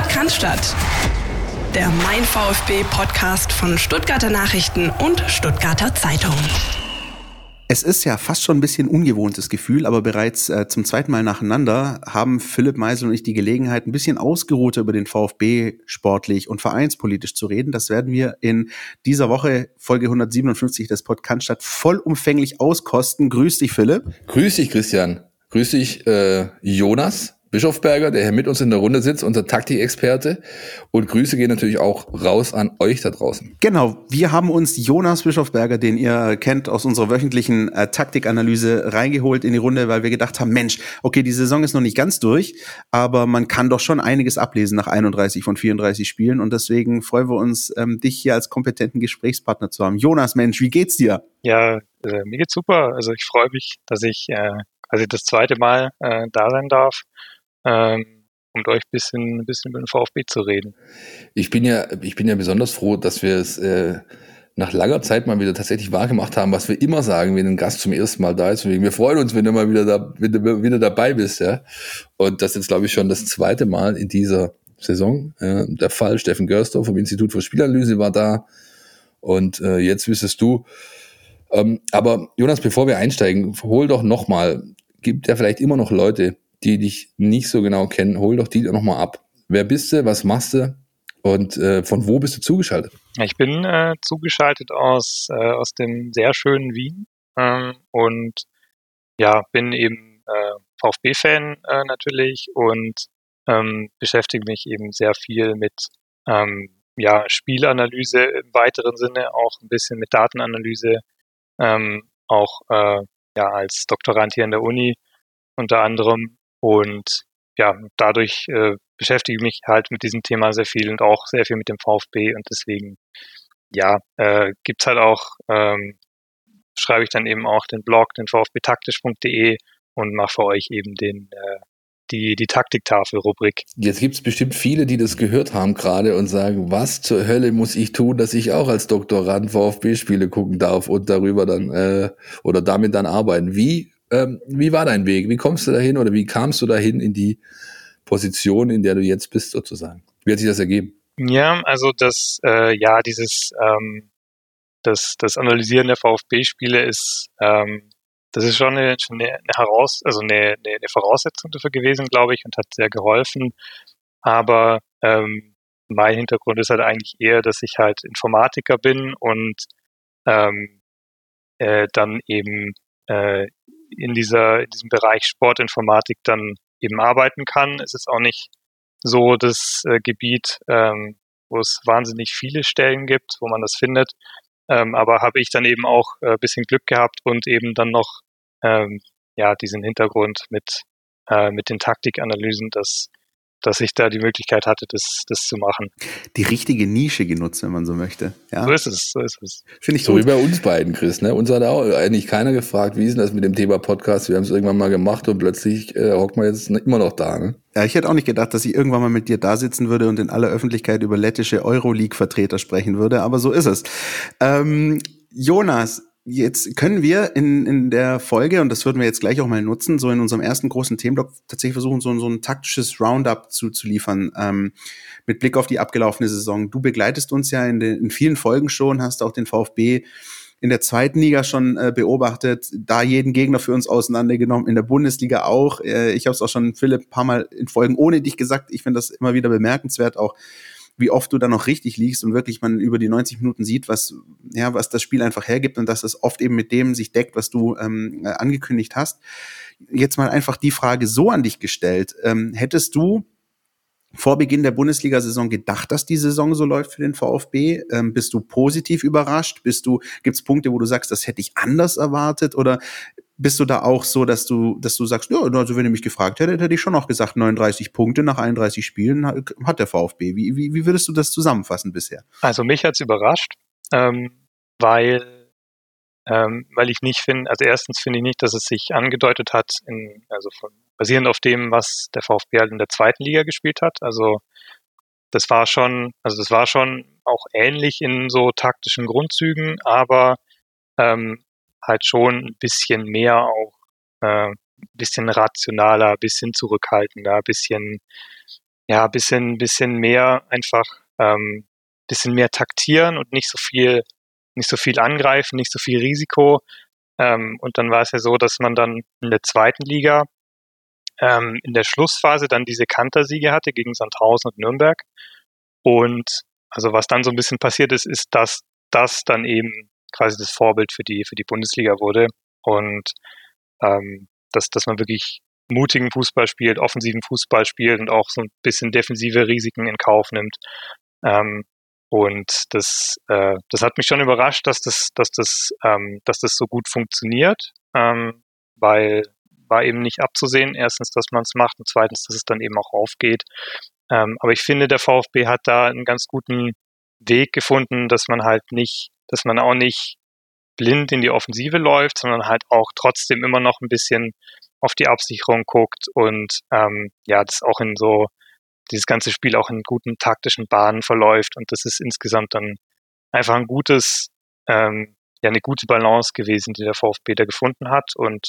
Podcast der Mein VfB Podcast von Stuttgarter Nachrichten und Stuttgarter Zeitung. Es ist ja fast schon ein bisschen ungewohntes Gefühl, aber bereits äh, zum zweiten Mal nacheinander haben Philipp Meisel und ich die Gelegenheit, ein bisschen ausgeruhter über den VfB sportlich und vereinspolitisch zu reden. Das werden wir in dieser Woche, Folge 157 des Podcasts vollumfänglich auskosten. Grüß dich, Philipp. Grüß dich, Christian. Grüß dich, äh, Jonas. Bischofberger, der hier mit uns in der Runde sitzt, unser Taktikexperte. Und Grüße gehen natürlich auch raus an euch da draußen. Genau, wir haben uns Jonas Bischofberger, den ihr kennt aus unserer wöchentlichen äh, Taktikanalyse, reingeholt in die Runde, weil wir gedacht haben, Mensch, okay, die Saison ist noch nicht ganz durch, aber man kann doch schon einiges ablesen nach 31 von 34 Spielen. Und deswegen freuen wir uns, ähm, dich hier als kompetenten Gesprächspartner zu haben. Jonas, Mensch, wie geht's dir? Ja, äh, mir geht's super. Also ich freue mich, dass ich äh, also das zweite Mal äh, da sein darf ähm, um euch ein bisschen, ein bisschen über den VfB zu reden. Ich bin ja, ich bin ja besonders froh, dass wir es äh, nach langer Zeit mal wieder tatsächlich wahrgemacht haben, was wir immer sagen, wenn ein Gast zum ersten Mal da ist. Wir freuen uns, wenn du mal wieder, da, wenn du wieder dabei bist, ja. Und das ist jetzt, glaube ich, schon das zweite Mal in dieser Saison äh, der Fall. Steffen Görsdorf vom Institut für Spielanalyse war da. Und äh, jetzt wüsstest du. Ähm, aber Jonas, bevor wir einsteigen, hol doch nochmal, gibt ja vielleicht immer noch Leute, die dich nicht so genau kennen, hol doch die nochmal ab. Wer bist du, was machst du und äh, von wo bist du zugeschaltet? Ich bin äh, zugeschaltet aus, äh, aus dem sehr schönen Wien ähm, und ja, bin eben äh, VfB-Fan äh, natürlich und ähm, beschäftige mich eben sehr viel mit ähm, ja, Spielanalyse im weiteren Sinne, auch ein bisschen mit Datenanalyse, ähm, auch äh, ja, als Doktorand hier an der Uni unter anderem und ja, dadurch äh, beschäftige ich mich halt mit diesem Thema sehr viel und auch sehr viel mit dem VfB und deswegen, ja, äh, gibt's halt auch, ähm, schreibe ich dann eben auch den Blog, den vfbtaktisch.de und mache für euch eben den äh, die, die Taktiktafel-Rubrik. Jetzt gibt es bestimmt viele, die das gehört haben gerade und sagen, was zur Hölle muss ich tun, dass ich auch als Doktorand VfB-Spiele gucken darf und darüber dann äh, oder damit dann arbeiten. Wie ähm, wie war dein Weg? Wie kommst du dahin oder wie kamst du dahin in die Position, in der du jetzt bist, sozusagen? Wie hat sich das ergeben? Ja, also das, äh, ja, dieses, ähm, das, das Analysieren der VfB-Spiele ist, ähm, das ist schon eine, schon eine, Heraus, also eine, eine, eine Voraussetzung dafür gewesen, glaube ich, und hat sehr geholfen. Aber ähm, mein Hintergrund ist halt eigentlich eher, dass ich halt Informatiker bin und ähm, äh, dann eben äh, in dieser, in diesem Bereich Sportinformatik dann eben arbeiten kann. Es ist auch nicht so das äh, Gebiet, ähm, wo es wahnsinnig viele Stellen gibt, wo man das findet. Ähm, aber habe ich dann eben auch äh, bisschen Glück gehabt und eben dann noch ähm, ja diesen Hintergrund mit äh, mit den Taktikanalysen, dass dass ich da die Möglichkeit hatte, das, das zu machen. Die richtige Nische genutzt, wenn man so möchte. Ja? So ist es, so ist es. Finde ich so gut. wie bei uns beiden, Chris. Ne? Uns hat auch eigentlich keiner gefragt, wie ist denn das mit dem Thema Podcast? Wir haben es irgendwann mal gemacht und plötzlich äh, hockt man jetzt immer noch da. Ne? Ja, ich hätte auch nicht gedacht, dass ich irgendwann mal mit dir da sitzen würde und in aller Öffentlichkeit über lettische Euroleague-Vertreter sprechen würde, aber so ist es. Ähm, Jonas, Jetzt können wir in, in der Folge, und das würden wir jetzt gleich auch mal nutzen, so in unserem ersten großen Themenblock tatsächlich versuchen, so, so ein taktisches Roundup zu, zu liefern, ähm, mit Blick auf die abgelaufene Saison. Du begleitest uns ja in, den, in vielen Folgen schon, hast auch den VfB in der zweiten Liga schon äh, beobachtet, da jeden Gegner für uns auseinandergenommen, in der Bundesliga auch. Äh, ich habe es auch schon Philipp ein paar Mal in Folgen ohne dich gesagt. Ich finde das immer wieder bemerkenswert, auch wie oft du da noch richtig liegst und wirklich man über die 90 Minuten sieht, was, ja, was das Spiel einfach hergibt und dass es oft eben mit dem sich deckt, was du ähm, angekündigt hast. Jetzt mal einfach die Frage so an dich gestellt. Ähm, hättest du vor Beginn der Bundesliga-Saison gedacht, dass die Saison so läuft für den VfB? Ähm, bist du positiv überrascht? Bist du, gibt es Punkte, wo du sagst, das hätte ich anders erwartet? Oder bist du da auch so, dass du, dass du sagst, ja, also wenn ihr mich gefragt hättet, hätte ich schon noch gesagt, 39 Punkte nach 31 Spielen hat der VfB. Wie, wie, wie würdest du das zusammenfassen bisher? Also mich hat's überrascht, ähm, weil, ähm, weil ich nicht finde, also erstens finde ich nicht, dass es sich angedeutet hat, in, also von, basierend auf dem, was der VfB halt in der zweiten Liga gespielt hat. Also das war schon, also das war schon auch ähnlich in so taktischen Grundzügen, aber ähm, halt schon ein bisschen mehr auch, äh, bisschen rationaler, bisschen zurückhaltender, bisschen, ja, bisschen, bisschen mehr einfach, ähm, bisschen mehr taktieren und nicht so viel, nicht so viel angreifen, nicht so viel Risiko. Ähm, und dann war es ja so, dass man dann in der zweiten Liga ähm, in der Schlussphase dann diese Kantersiege hatte gegen Sandhausen und Nürnberg. Und also was dann so ein bisschen passiert ist, ist, dass das dann eben quasi das Vorbild für die, für die Bundesliga wurde. Und ähm, dass, dass man wirklich mutigen Fußball spielt, offensiven Fußball spielt und auch so ein bisschen defensive Risiken in Kauf nimmt. Ähm, und das, äh, das hat mich schon überrascht, dass das, dass das, ähm, dass das so gut funktioniert, ähm, weil war eben nicht abzusehen. Erstens, dass man es macht und zweitens, dass es dann eben auch aufgeht. Ähm, aber ich finde, der VfB hat da einen ganz guten Weg gefunden, dass man halt nicht, dass man auch nicht blind in die Offensive läuft, sondern halt auch trotzdem immer noch ein bisschen auf die Absicherung guckt und ähm, ja, das auch in so dieses ganze Spiel auch in guten taktischen Bahnen verläuft und das ist insgesamt dann einfach ein gutes, ähm, ja, eine gute Balance gewesen, die der VfB da gefunden hat und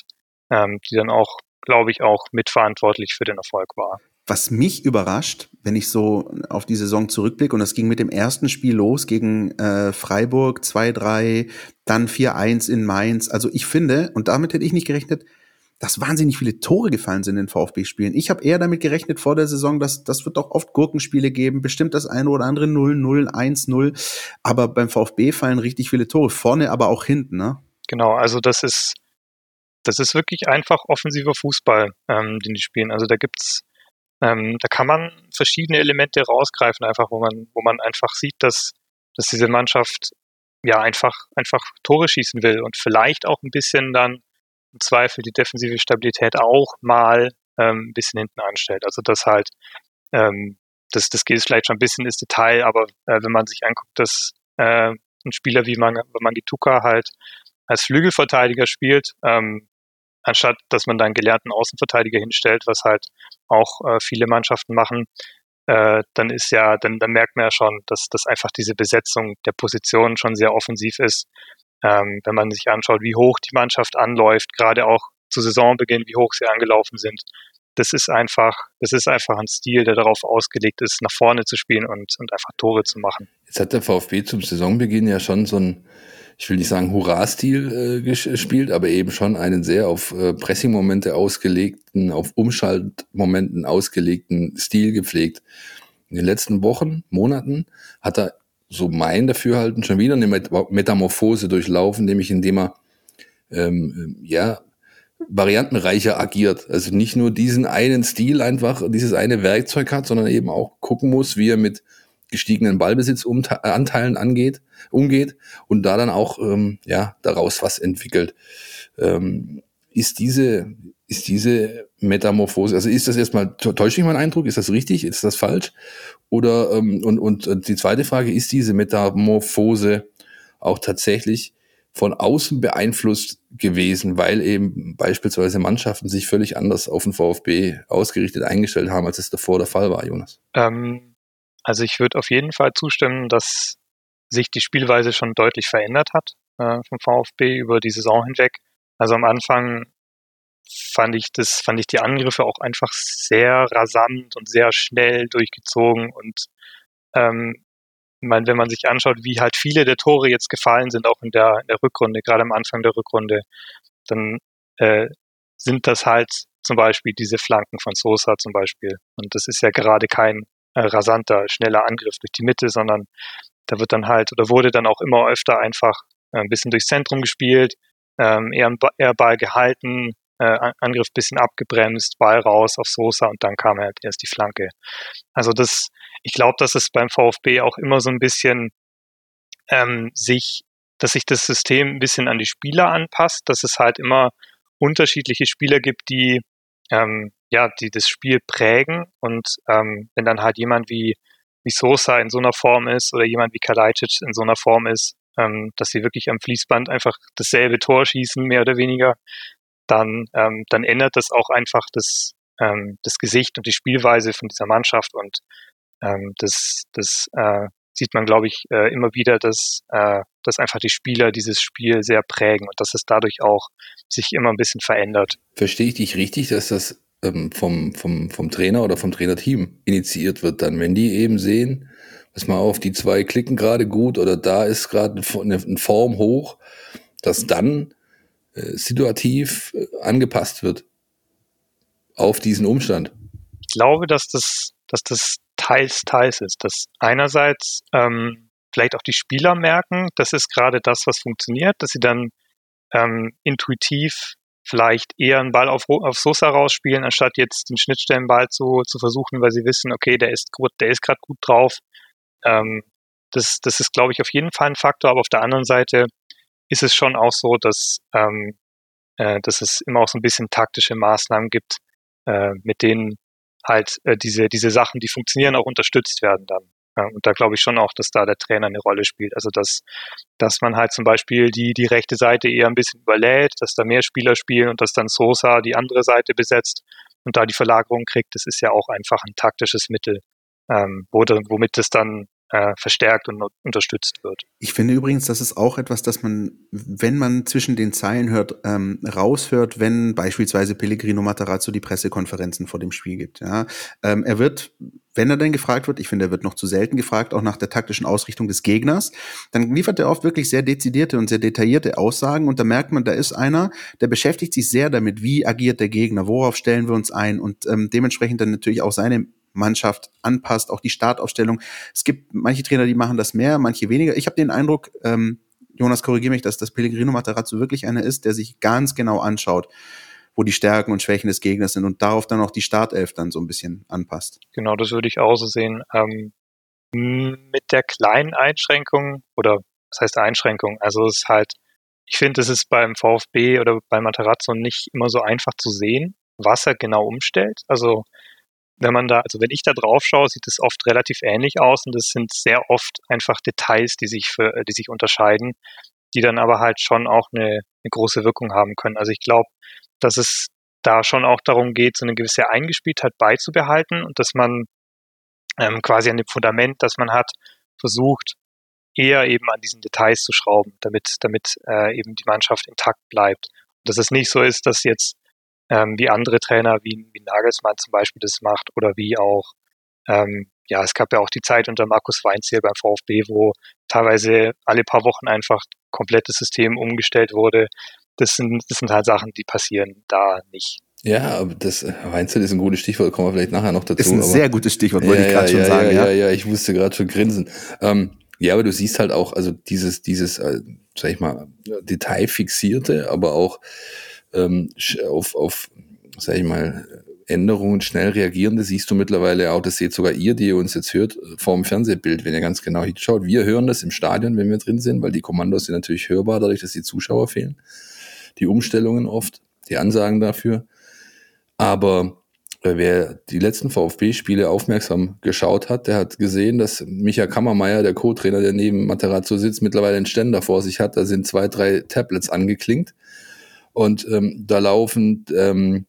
ähm, die dann auch, glaube ich, auch mitverantwortlich für den Erfolg war. Was mich überrascht, wenn ich so auf die Saison zurückblicke, und das ging mit dem ersten Spiel los gegen äh, Freiburg 2-3, dann 4-1 in Mainz. Also ich finde, und damit hätte ich nicht gerechnet, dass wahnsinnig viele Tore gefallen sind in VfB-Spielen. Ich habe eher damit gerechnet vor der Saison, dass das wird doch oft Gurkenspiele geben, bestimmt das eine oder andere 0-0, 1-0. Aber beim VfB fallen richtig viele Tore, vorne aber auch hinten, ne? Genau, also das ist, das ist wirklich einfach offensiver Fußball, ähm, den die spielen. Also da gibt's, ähm, da kann man verschiedene Elemente rausgreifen, einfach, wo man, wo man einfach sieht, dass, dass diese Mannschaft ja einfach, einfach Tore schießen will und vielleicht auch ein bisschen dann im Zweifel die defensive Stabilität auch mal ähm, ein bisschen hinten anstellt. Also das halt, ähm, das, das geht vielleicht schon ein bisschen ins Detail, aber äh, wenn man sich anguckt, dass äh, ein Spieler wie Man Mangituka halt als Flügelverteidiger spielt, ähm, anstatt dass man da einen gelernten Außenverteidiger hinstellt, was halt auch äh, viele Mannschaften machen, äh, dann ist ja, dann, dann merkt man ja schon, dass, dass einfach diese Besetzung der Position schon sehr offensiv ist. Ähm, wenn man sich anschaut, wie hoch die Mannschaft anläuft, gerade auch zu Saisonbeginn, wie hoch sie angelaufen sind, das ist einfach, das ist einfach ein Stil, der darauf ausgelegt ist, nach vorne zu spielen und, und einfach Tore zu machen. Jetzt hat der VfB zum Saisonbeginn ja schon so ein, ich will nicht sagen Hurra-Stil äh, gespielt, aber eben schon einen sehr auf äh, Pressing-Momente ausgelegten, auf Umschaltmomenten ausgelegten Stil gepflegt. In den letzten Wochen, Monaten hat er so mein Dafürhalten schon wieder eine Metamorphose durchlaufen, nämlich indem er ähm, ja variantenreicher agiert. Also nicht nur diesen einen Stil einfach, dieses eine Werkzeug hat, sondern eben auch gucken muss, wie er mit gestiegenen Ballbesitzanteilen angeht, umgeht und da dann auch ähm, ja daraus was entwickelt. Ähm, ist diese ist diese Metamorphose, also ist das erstmal, täuscht mich mein Eindruck, ist das richtig, ist das falsch? Oder, ähm, und, und die zweite Frage, ist diese Metamorphose auch tatsächlich von außen beeinflusst gewesen, weil eben beispielsweise Mannschaften sich völlig anders auf den VfB ausgerichtet eingestellt haben, als es davor der Fall war, Jonas? Ähm, also ich würde auf jeden Fall zustimmen, dass sich die Spielweise schon deutlich verändert hat äh, vom VfB über die Saison hinweg. Also am Anfang fand ich das, fand ich die Angriffe auch einfach sehr rasant und sehr schnell durchgezogen und ähm, ich meine, wenn man sich anschaut, wie halt viele der Tore jetzt gefallen sind, auch in der, in der Rückrunde, gerade am Anfang der Rückrunde, dann äh, sind das halt zum Beispiel diese Flanken von Sosa zum Beispiel. Und das ist ja gerade kein äh, rasanter, schneller Angriff durch die Mitte, sondern da wird dann halt oder wurde dann auch immer öfter einfach äh, ein bisschen durchs Zentrum gespielt, ähm, eher, eher Ball gehalten, äh, Angriff bisschen abgebremst, Ball raus auf Sosa und dann kam halt erst die Flanke. Also das, ich glaube, dass es beim VfB auch immer so ein bisschen ähm, sich, dass sich das System ein bisschen an die Spieler anpasst, dass es halt immer unterschiedliche Spieler gibt, die ähm, ja, die das Spiel prägen. Und ähm, wenn dann halt jemand wie wie Sosa in so einer Form ist oder jemand wie Kalajdzic in so einer Form ist, ähm, dass sie wirklich am Fließband einfach dasselbe Tor schießen, mehr oder weniger, dann, ähm, dann ändert das auch einfach das, ähm, das Gesicht und die Spielweise von dieser Mannschaft und ähm, das, das äh, sieht man, glaube ich, äh, immer wieder, dass, äh, dass einfach die Spieler dieses Spiel sehr prägen und dass es dadurch auch sich immer ein bisschen verändert. Verstehe ich dich richtig, dass das ähm, vom, vom, vom Trainer oder vom Trainerteam initiiert wird, dann, wenn die eben sehen, pass mal auf, die zwei klicken gerade gut oder da ist gerade eine, eine Form hoch, dass dann äh, situativ äh, angepasst wird auf diesen Umstand. Ich glaube, dass das, dass das teils, teils ist. Dass einerseits ähm, vielleicht auch die Spieler merken, das ist gerade das, was funktioniert, dass sie dann ähm, intuitiv vielleicht eher einen Ball auf, auf Sosa rausspielen, anstatt jetzt den Schnittstellenball zu, zu versuchen, weil sie wissen, okay, der ist gut, der ist gerade gut drauf. Ähm, das, das ist, glaube ich, auf jeden Fall ein Faktor, aber auf der anderen Seite ist es schon auch so, dass, ähm, äh, dass es immer auch so ein bisschen taktische Maßnahmen gibt, äh, mit denen halt äh, diese, diese Sachen, die funktionieren, auch unterstützt werden dann. Ja, und da glaube ich schon auch, dass da der Trainer eine Rolle spielt. Also dass, dass man halt zum Beispiel die, die rechte Seite eher ein bisschen überlädt, dass da mehr Spieler spielen und dass dann Sosa die andere Seite besetzt und da die Verlagerung kriegt, das ist ja auch einfach ein taktisches Mittel, ähm, womit das dann äh, verstärkt und unterstützt wird. Ich finde übrigens, das ist auch etwas, das man, wenn man zwischen den Zeilen hört, ähm, raushört, wenn beispielsweise Pellegrino Matarazzo die Pressekonferenzen vor dem Spiel gibt. Ja, ähm, er wird, wenn er denn gefragt wird, ich finde, er wird noch zu selten gefragt, auch nach der taktischen Ausrichtung des Gegners, dann liefert er oft wirklich sehr dezidierte und sehr detaillierte Aussagen und da merkt man, da ist einer, der beschäftigt sich sehr damit, wie agiert der Gegner, worauf stellen wir uns ein und ähm, dementsprechend dann natürlich auch seine Mannschaft anpasst, auch die Startaufstellung. Es gibt manche Trainer, die machen das mehr, manche weniger. Ich habe den Eindruck, ähm, Jonas, korrigiere mich, dass das Pellegrino Materazzo wirklich einer ist, der sich ganz genau anschaut, wo die Stärken und Schwächen des Gegners sind und darauf dann auch die Startelf dann so ein bisschen anpasst. Genau, das würde ich auch so sehen. Ähm, mit der kleinen Einschränkung oder was heißt Einschränkung? Also es ist halt, ich finde, es ist beim VfB oder bei Materazzo nicht immer so einfach zu sehen, was er genau umstellt. Also wenn man da, also wenn ich da drauf schaue, sieht es oft relativ ähnlich aus und es sind sehr oft einfach Details, die sich für, die sich unterscheiden, die dann aber halt schon auch eine, eine große Wirkung haben können. Also ich glaube, dass es da schon auch darum geht, so eine gewisse Eingespieltheit beizubehalten und dass man ähm, quasi an dem Fundament, das man hat, versucht, eher eben an diesen Details zu schrauben, damit, damit äh, eben die Mannschaft intakt bleibt. Und dass es nicht so ist, dass jetzt ähm, wie andere Trainer, wie, wie Nagelsmann zum Beispiel das macht oder wie auch, ähm, ja, es gab ja auch die Zeit unter Markus Weinziel beim VfB, wo teilweise alle paar Wochen einfach komplettes System umgestellt wurde. Das sind, das sind halt Sachen, die passieren da nicht. Ja, aber das Weinzel ist ein gutes Stichwort, kommen wir vielleicht nachher noch dazu. Ist ein aber, sehr gutes Stichwort, wollte ja, ich gerade ja, schon ja, sagen. Ja, Ja, ja, ja, ich musste gerade schon grinsen. Ähm, ja, aber du siehst halt auch, also dieses, dieses, äh, sag ich mal, detailfixierte, aber auch ähm, auf, auf sag ich mal, Änderungen schnell reagierende siehst du mittlerweile auch, das seht sogar ihr, die ihr uns jetzt hört, vorm Fernsehbild, wenn ihr ganz genau hinschaut. Wir hören das im Stadion, wenn wir drin sind, weil die Kommandos sind natürlich hörbar, dadurch, dass die Zuschauer fehlen. Die Umstellungen oft, die Ansagen dafür. Aber äh, wer die letzten VfB-Spiele aufmerksam geschaut hat, der hat gesehen, dass Micha Kammermeier, der Co-Trainer, der neben Materazzo sitzt, mittlerweile einen Ständer vor sich hat. Da sind zwei, drei Tablets angeklingt. Und ähm, da laufen ähm,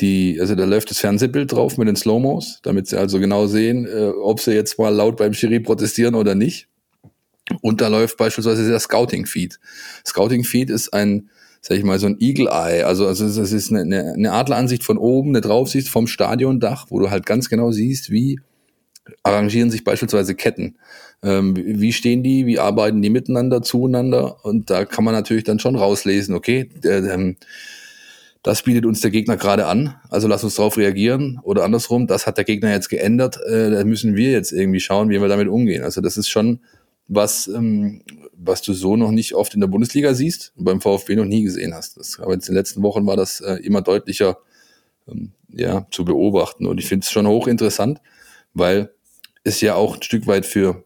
die, also da läuft das Fernsehbild drauf mit den Slow-Mos, damit sie also genau sehen, äh, ob sie jetzt mal laut beim Schiri protestieren oder nicht. Und da läuft beispielsweise der Scouting-Feed. Scouting-Feed ist ein, sag ich mal, so ein Eagle-Eye. Also, also das ist eine, eine Adleransicht von oben, eine Draufsicht vom Stadiondach, wo du halt ganz genau siehst, wie arrangieren sich beispielsweise Ketten. Ähm, wie stehen die, wie arbeiten die miteinander, zueinander? Und da kann man natürlich dann schon rauslesen, okay, der, ähm, das bietet uns der Gegner gerade an, also lass uns darauf reagieren. Oder andersrum, das hat der Gegner jetzt geändert, äh, da müssen wir jetzt irgendwie schauen, wie wir damit umgehen. Also das ist schon was, ähm, was du so noch nicht oft in der Bundesliga siehst und beim VfB noch nie gesehen hast. Das, aber in den letzten Wochen war das äh, immer deutlicher ähm, ja, zu beobachten. Und ich finde es schon hochinteressant, weil es ja auch ein Stück weit für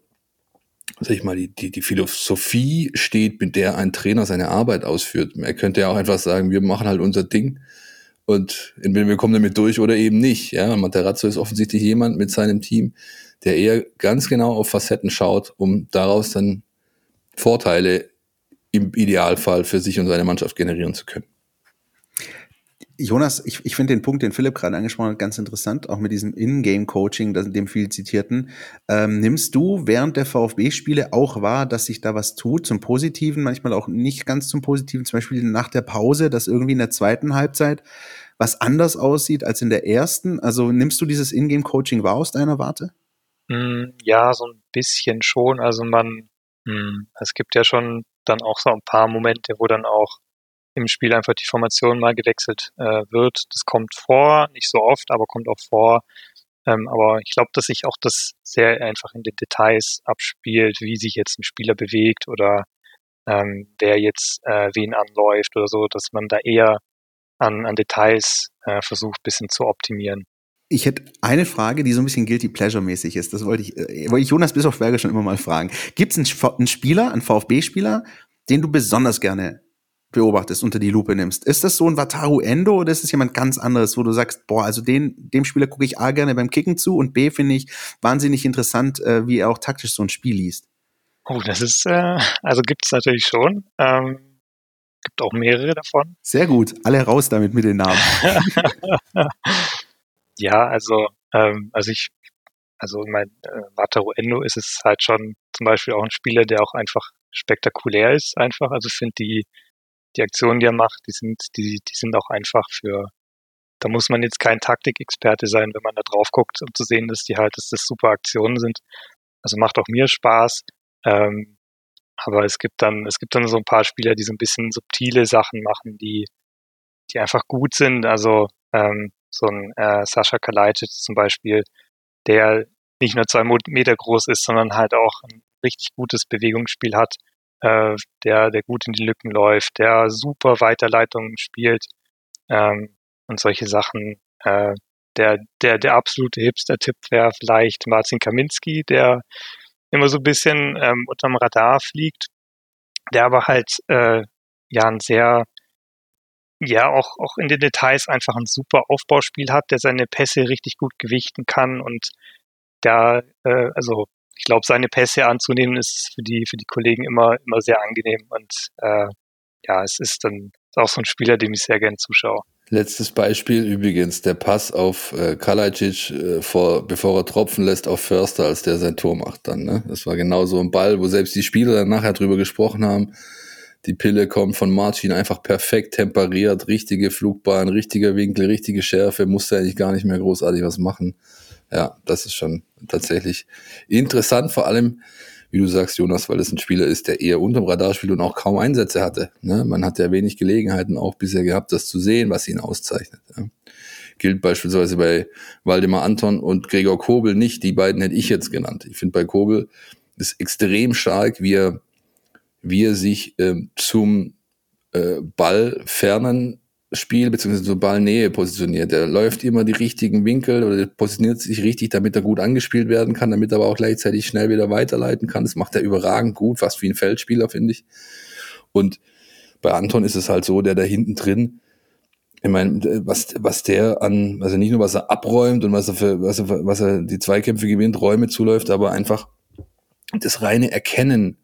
sag ich mal, die, die, die Philosophie steht, mit der ein Trainer seine Arbeit ausführt. Er könnte ja auch einfach sagen, wir machen halt unser Ding und entweder wir kommen damit durch oder eben nicht. Ja, Materazzo ist offensichtlich jemand mit seinem Team, der eher ganz genau auf Facetten schaut, um daraus dann Vorteile im Idealfall für sich und seine Mannschaft generieren zu können. Jonas, ich, ich finde den Punkt, den Philipp gerade angesprochen hat, ganz interessant, auch mit diesem In-Game-Coaching, dem viel zitierten. Ähm, nimmst du während der VfB-Spiele auch wahr, dass sich da was tut, zum Positiven, manchmal auch nicht ganz zum Positiven, zum Beispiel nach der Pause, dass irgendwie in der zweiten Halbzeit was anders aussieht als in der ersten? Also nimmst du dieses In-Game-Coaching wahr aus deiner Warte? Mm, ja, so ein bisschen schon. Also man, mm, es gibt ja schon dann auch so ein paar Momente, wo dann auch im Spiel einfach die Formation mal gewechselt äh, wird. Das kommt vor, nicht so oft, aber kommt auch vor. Ähm, aber ich glaube, dass sich auch das sehr einfach in den Details abspielt, wie sich jetzt ein Spieler bewegt oder ähm, wer jetzt äh, wen anläuft oder so, dass man da eher an, an Details äh, versucht, bisschen zu optimieren. Ich hätte eine Frage, die so ein bisschen guilty pleasure mäßig ist. Das wollte ich, äh, wollte ich Jonas Bischof-Berger schon immer mal fragen. Gibt es einen, einen Spieler, einen VfB-Spieler, den du besonders gerne beobachtest, unter die Lupe nimmst. Ist das so ein Wataru Endo oder ist es jemand ganz anderes, wo du sagst, boah, also den, dem Spieler gucke ich A gerne beim Kicken zu und B finde ich wahnsinnig interessant, äh, wie er auch taktisch so ein Spiel liest? Oh, das ist, äh, also gibt es natürlich schon. Ähm, gibt auch mehrere davon. Sehr gut, alle raus damit mit den Namen. ja, also, ähm, also ich, also mein äh, Wataru Endo ist es halt schon zum Beispiel auch ein Spieler, der auch einfach spektakulär ist, einfach. Also ich finde die, die Aktionen, die er macht, die sind, die, die sind auch einfach für, da muss man jetzt kein Taktikexperte sein, wenn man da drauf guckt, um zu sehen, dass die halt, dass das super Aktionen sind. Also macht auch mir Spaß. Ähm, aber es gibt dann, es gibt dann so ein paar Spieler, die so ein bisschen subtile Sachen machen, die, die einfach gut sind. Also ähm, so ein äh, Sascha Kalajdzic zum Beispiel, der nicht nur zwei Meter groß ist, sondern halt auch ein richtig gutes Bewegungsspiel hat äh, der, der gut in die Lücken läuft, der super Weiterleitungen spielt ähm, und solche Sachen. Äh, der, der, der absolute Hipster-Tipp wäre vielleicht Marcin Kaminski, der immer so ein bisschen ähm, unterm Radar fliegt, der aber halt äh, ja ein sehr, ja auch, auch in den Details einfach ein super Aufbauspiel hat, der seine Pässe richtig gut gewichten kann und da, äh, also ich glaube, seine Pässe anzunehmen ist für die, für die Kollegen immer, immer sehr angenehm. Und äh, ja, es ist dann auch so ein Spieler, dem ich sehr gerne zuschaue. Letztes Beispiel übrigens, der Pass auf äh, Kalajic, äh, vor, bevor er tropfen lässt auf Förster, als der sein Tor macht dann. Ne? Das war genau so ein Ball, wo selbst die Spieler dann nachher drüber gesprochen haben. Die Pille kommt von Martin einfach perfekt temperiert, richtige Flugbahn, richtiger Winkel, richtige Schärfe, musste eigentlich gar nicht mehr großartig was machen ja, das ist schon tatsächlich interessant, vor allem, wie du sagst, Jonas, weil es ein Spieler ist, der eher unterm Radar spielt und auch kaum Einsätze hatte. Ne? Man hat ja wenig Gelegenheiten auch bisher gehabt, das zu sehen, was ihn auszeichnet. Ja? Gilt beispielsweise bei Waldemar Anton und Gregor Kobel nicht. Die beiden hätte ich jetzt genannt. Ich finde bei Kobel ist extrem stark, wie er, wie er sich ähm, zum äh, Ball fernen Spiel beziehungsweise zur Ballnähe positioniert. Er läuft immer die richtigen Winkel oder positioniert sich richtig, damit er gut angespielt werden kann, damit er aber auch gleichzeitig schnell wieder weiterleiten kann. Das macht er überragend gut, fast wie ein Feldspieler, finde ich. Und bei Anton ist es halt so, der da hinten drin, ich meine, was, was der an, also nicht nur was er abräumt und was er für, was er, was er die Zweikämpfe gewinnt, Räume zuläuft, aber einfach das reine Erkennen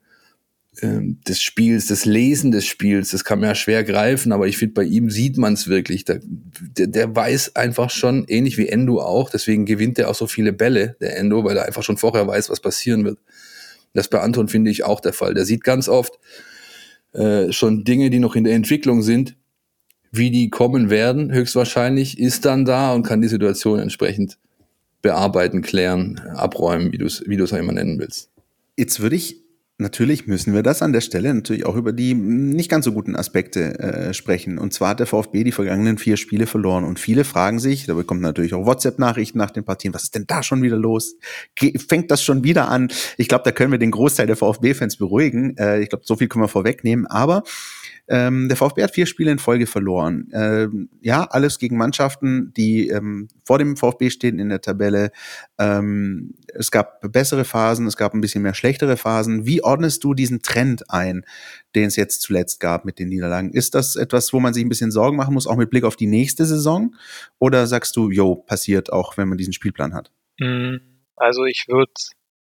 ähm, des Spiels, das Lesen des Spiels, das kann man ja schwer greifen, aber ich finde, bei ihm sieht man es wirklich. Der, der, der, weiß einfach schon, ähnlich wie Endo auch, deswegen gewinnt er auch so viele Bälle, der Endo, weil er einfach schon vorher weiß, was passieren wird. Das bei Anton finde ich auch der Fall. Der sieht ganz oft äh, schon Dinge, die noch in der Entwicklung sind, wie die kommen werden, höchstwahrscheinlich, ist dann da und kann die Situation entsprechend bearbeiten, klären, abräumen, wie du es wie du's auch immer nennen willst. Jetzt würde ich Natürlich müssen wir das an der Stelle natürlich auch über die nicht ganz so guten Aspekte äh, sprechen. Und zwar hat der VfB die vergangenen vier Spiele verloren. Und viele fragen sich, da bekommt natürlich auch WhatsApp-Nachrichten nach den Partien, was ist denn da schon wieder los? Ge fängt das schon wieder an? Ich glaube, da können wir den Großteil der VfB-Fans beruhigen. Äh, ich glaube, so viel können wir vorwegnehmen. Aber ähm, der VfB hat vier Spiele in Folge verloren. Ähm, ja, alles gegen Mannschaften, die ähm, vor dem VfB stehen in der Tabelle. Ähm, es gab bessere Phasen, es gab ein bisschen mehr schlechtere Phasen. Wie ordnest du diesen Trend ein, den es jetzt zuletzt gab mit den Niederlagen? Ist das etwas, wo man sich ein bisschen Sorgen machen muss, auch mit Blick auf die nächste Saison? Oder sagst du, jo, passiert auch, wenn man diesen Spielplan hat? Mm, also ich würde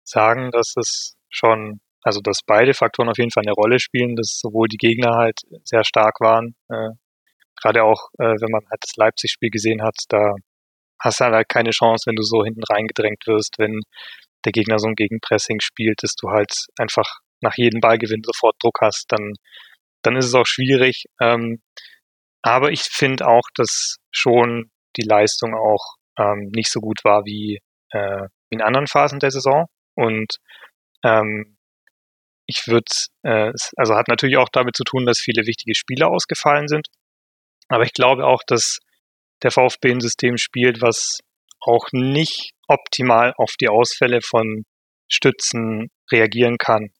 sagen, dass es schon also dass beide Faktoren auf jeden Fall eine Rolle spielen, dass sowohl die Gegner halt sehr stark waren, äh, gerade auch, äh, wenn man halt das Leipzig-Spiel gesehen hat, da hast du halt keine Chance, wenn du so hinten reingedrängt wirst, wenn der Gegner so ein Gegenpressing spielt, dass du halt einfach nach jedem Ballgewinn sofort Druck hast, dann, dann ist es auch schwierig. Ähm, aber ich finde auch, dass schon die Leistung auch ähm, nicht so gut war wie, äh, in anderen Phasen der Saison. Und ähm, ich würde, äh, also hat natürlich auch damit zu tun, dass viele wichtige Spieler ausgefallen sind. Aber ich glaube auch, dass der VfB ein System spielt, was auch nicht optimal auf die Ausfälle von Stützen reagieren kann,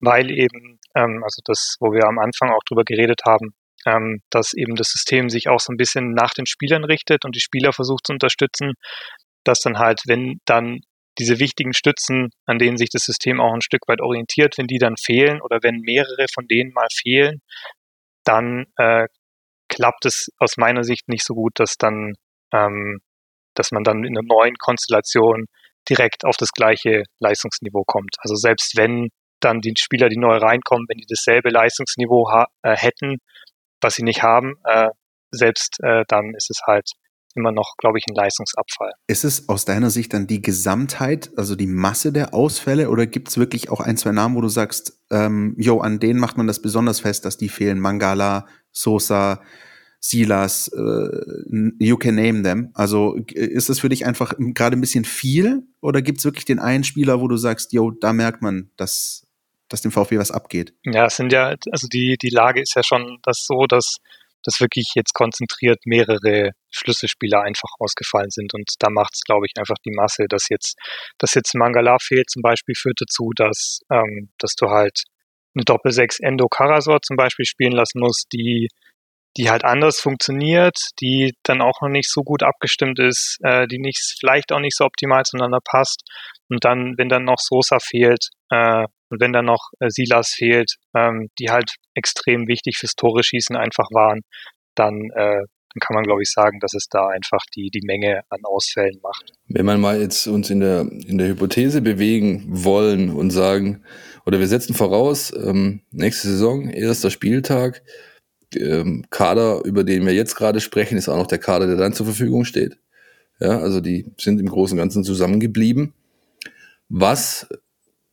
weil eben, ähm, also das, wo wir am Anfang auch drüber geredet haben, ähm, dass eben das System sich auch so ein bisschen nach den Spielern richtet und die Spieler versucht zu unterstützen, dass dann halt, wenn dann diese wichtigen Stützen, an denen sich das System auch ein Stück weit orientiert, wenn die dann fehlen oder wenn mehrere von denen mal fehlen, dann äh, klappt es aus meiner Sicht nicht so gut, dass dann, ähm, dass man dann in einer neuen Konstellation direkt auf das gleiche Leistungsniveau kommt. Also selbst wenn dann die Spieler, die neu reinkommen, wenn die dasselbe Leistungsniveau äh, hätten, was sie nicht haben, äh, selbst äh, dann ist es halt immer noch, glaube ich, ein Leistungsabfall. Ist es aus deiner Sicht dann die Gesamtheit, also die Masse der Ausfälle, oder gibt es wirklich auch ein, zwei Namen, wo du sagst, ähm, jo, an denen macht man das besonders fest, dass die fehlen? Mangala, Sosa, Silas, äh, you can name them. Also ist das für dich einfach gerade ein bisschen viel oder gibt es wirklich den einen Spieler, wo du sagst, jo, da merkt man, dass, dass dem VfB was abgeht? Ja, es sind ja, also die, die Lage ist ja schon das so, dass dass wirklich jetzt konzentriert mehrere Schlüsselspieler einfach ausgefallen sind. Und da macht es, glaube ich, einfach die Masse, dass jetzt, dass jetzt Mangala fehlt zum Beispiel, führt dazu, dass, ähm, dass du halt eine Doppel-6 Endo Karasor zum Beispiel spielen lassen musst, die, die halt anders funktioniert, die dann auch noch nicht so gut abgestimmt ist, äh, die nicht, vielleicht auch nicht so optimal zueinander passt. Und dann, wenn dann noch Sosa fehlt, äh, und wenn dann noch äh, Silas fehlt, ähm, die halt extrem wichtig fürs Tore schießen einfach waren, dann, äh, dann kann man, glaube ich, sagen, dass es da einfach die, die Menge an Ausfällen macht. Wenn man mal jetzt uns in der, in der Hypothese bewegen wollen und sagen, oder wir setzen voraus, ähm, nächste Saison, erster Spieltag, ähm, Kader, über den wir jetzt gerade sprechen, ist auch noch der Kader, der dann zur Verfügung steht. Ja, also die sind im Großen und Ganzen zusammengeblieben. Was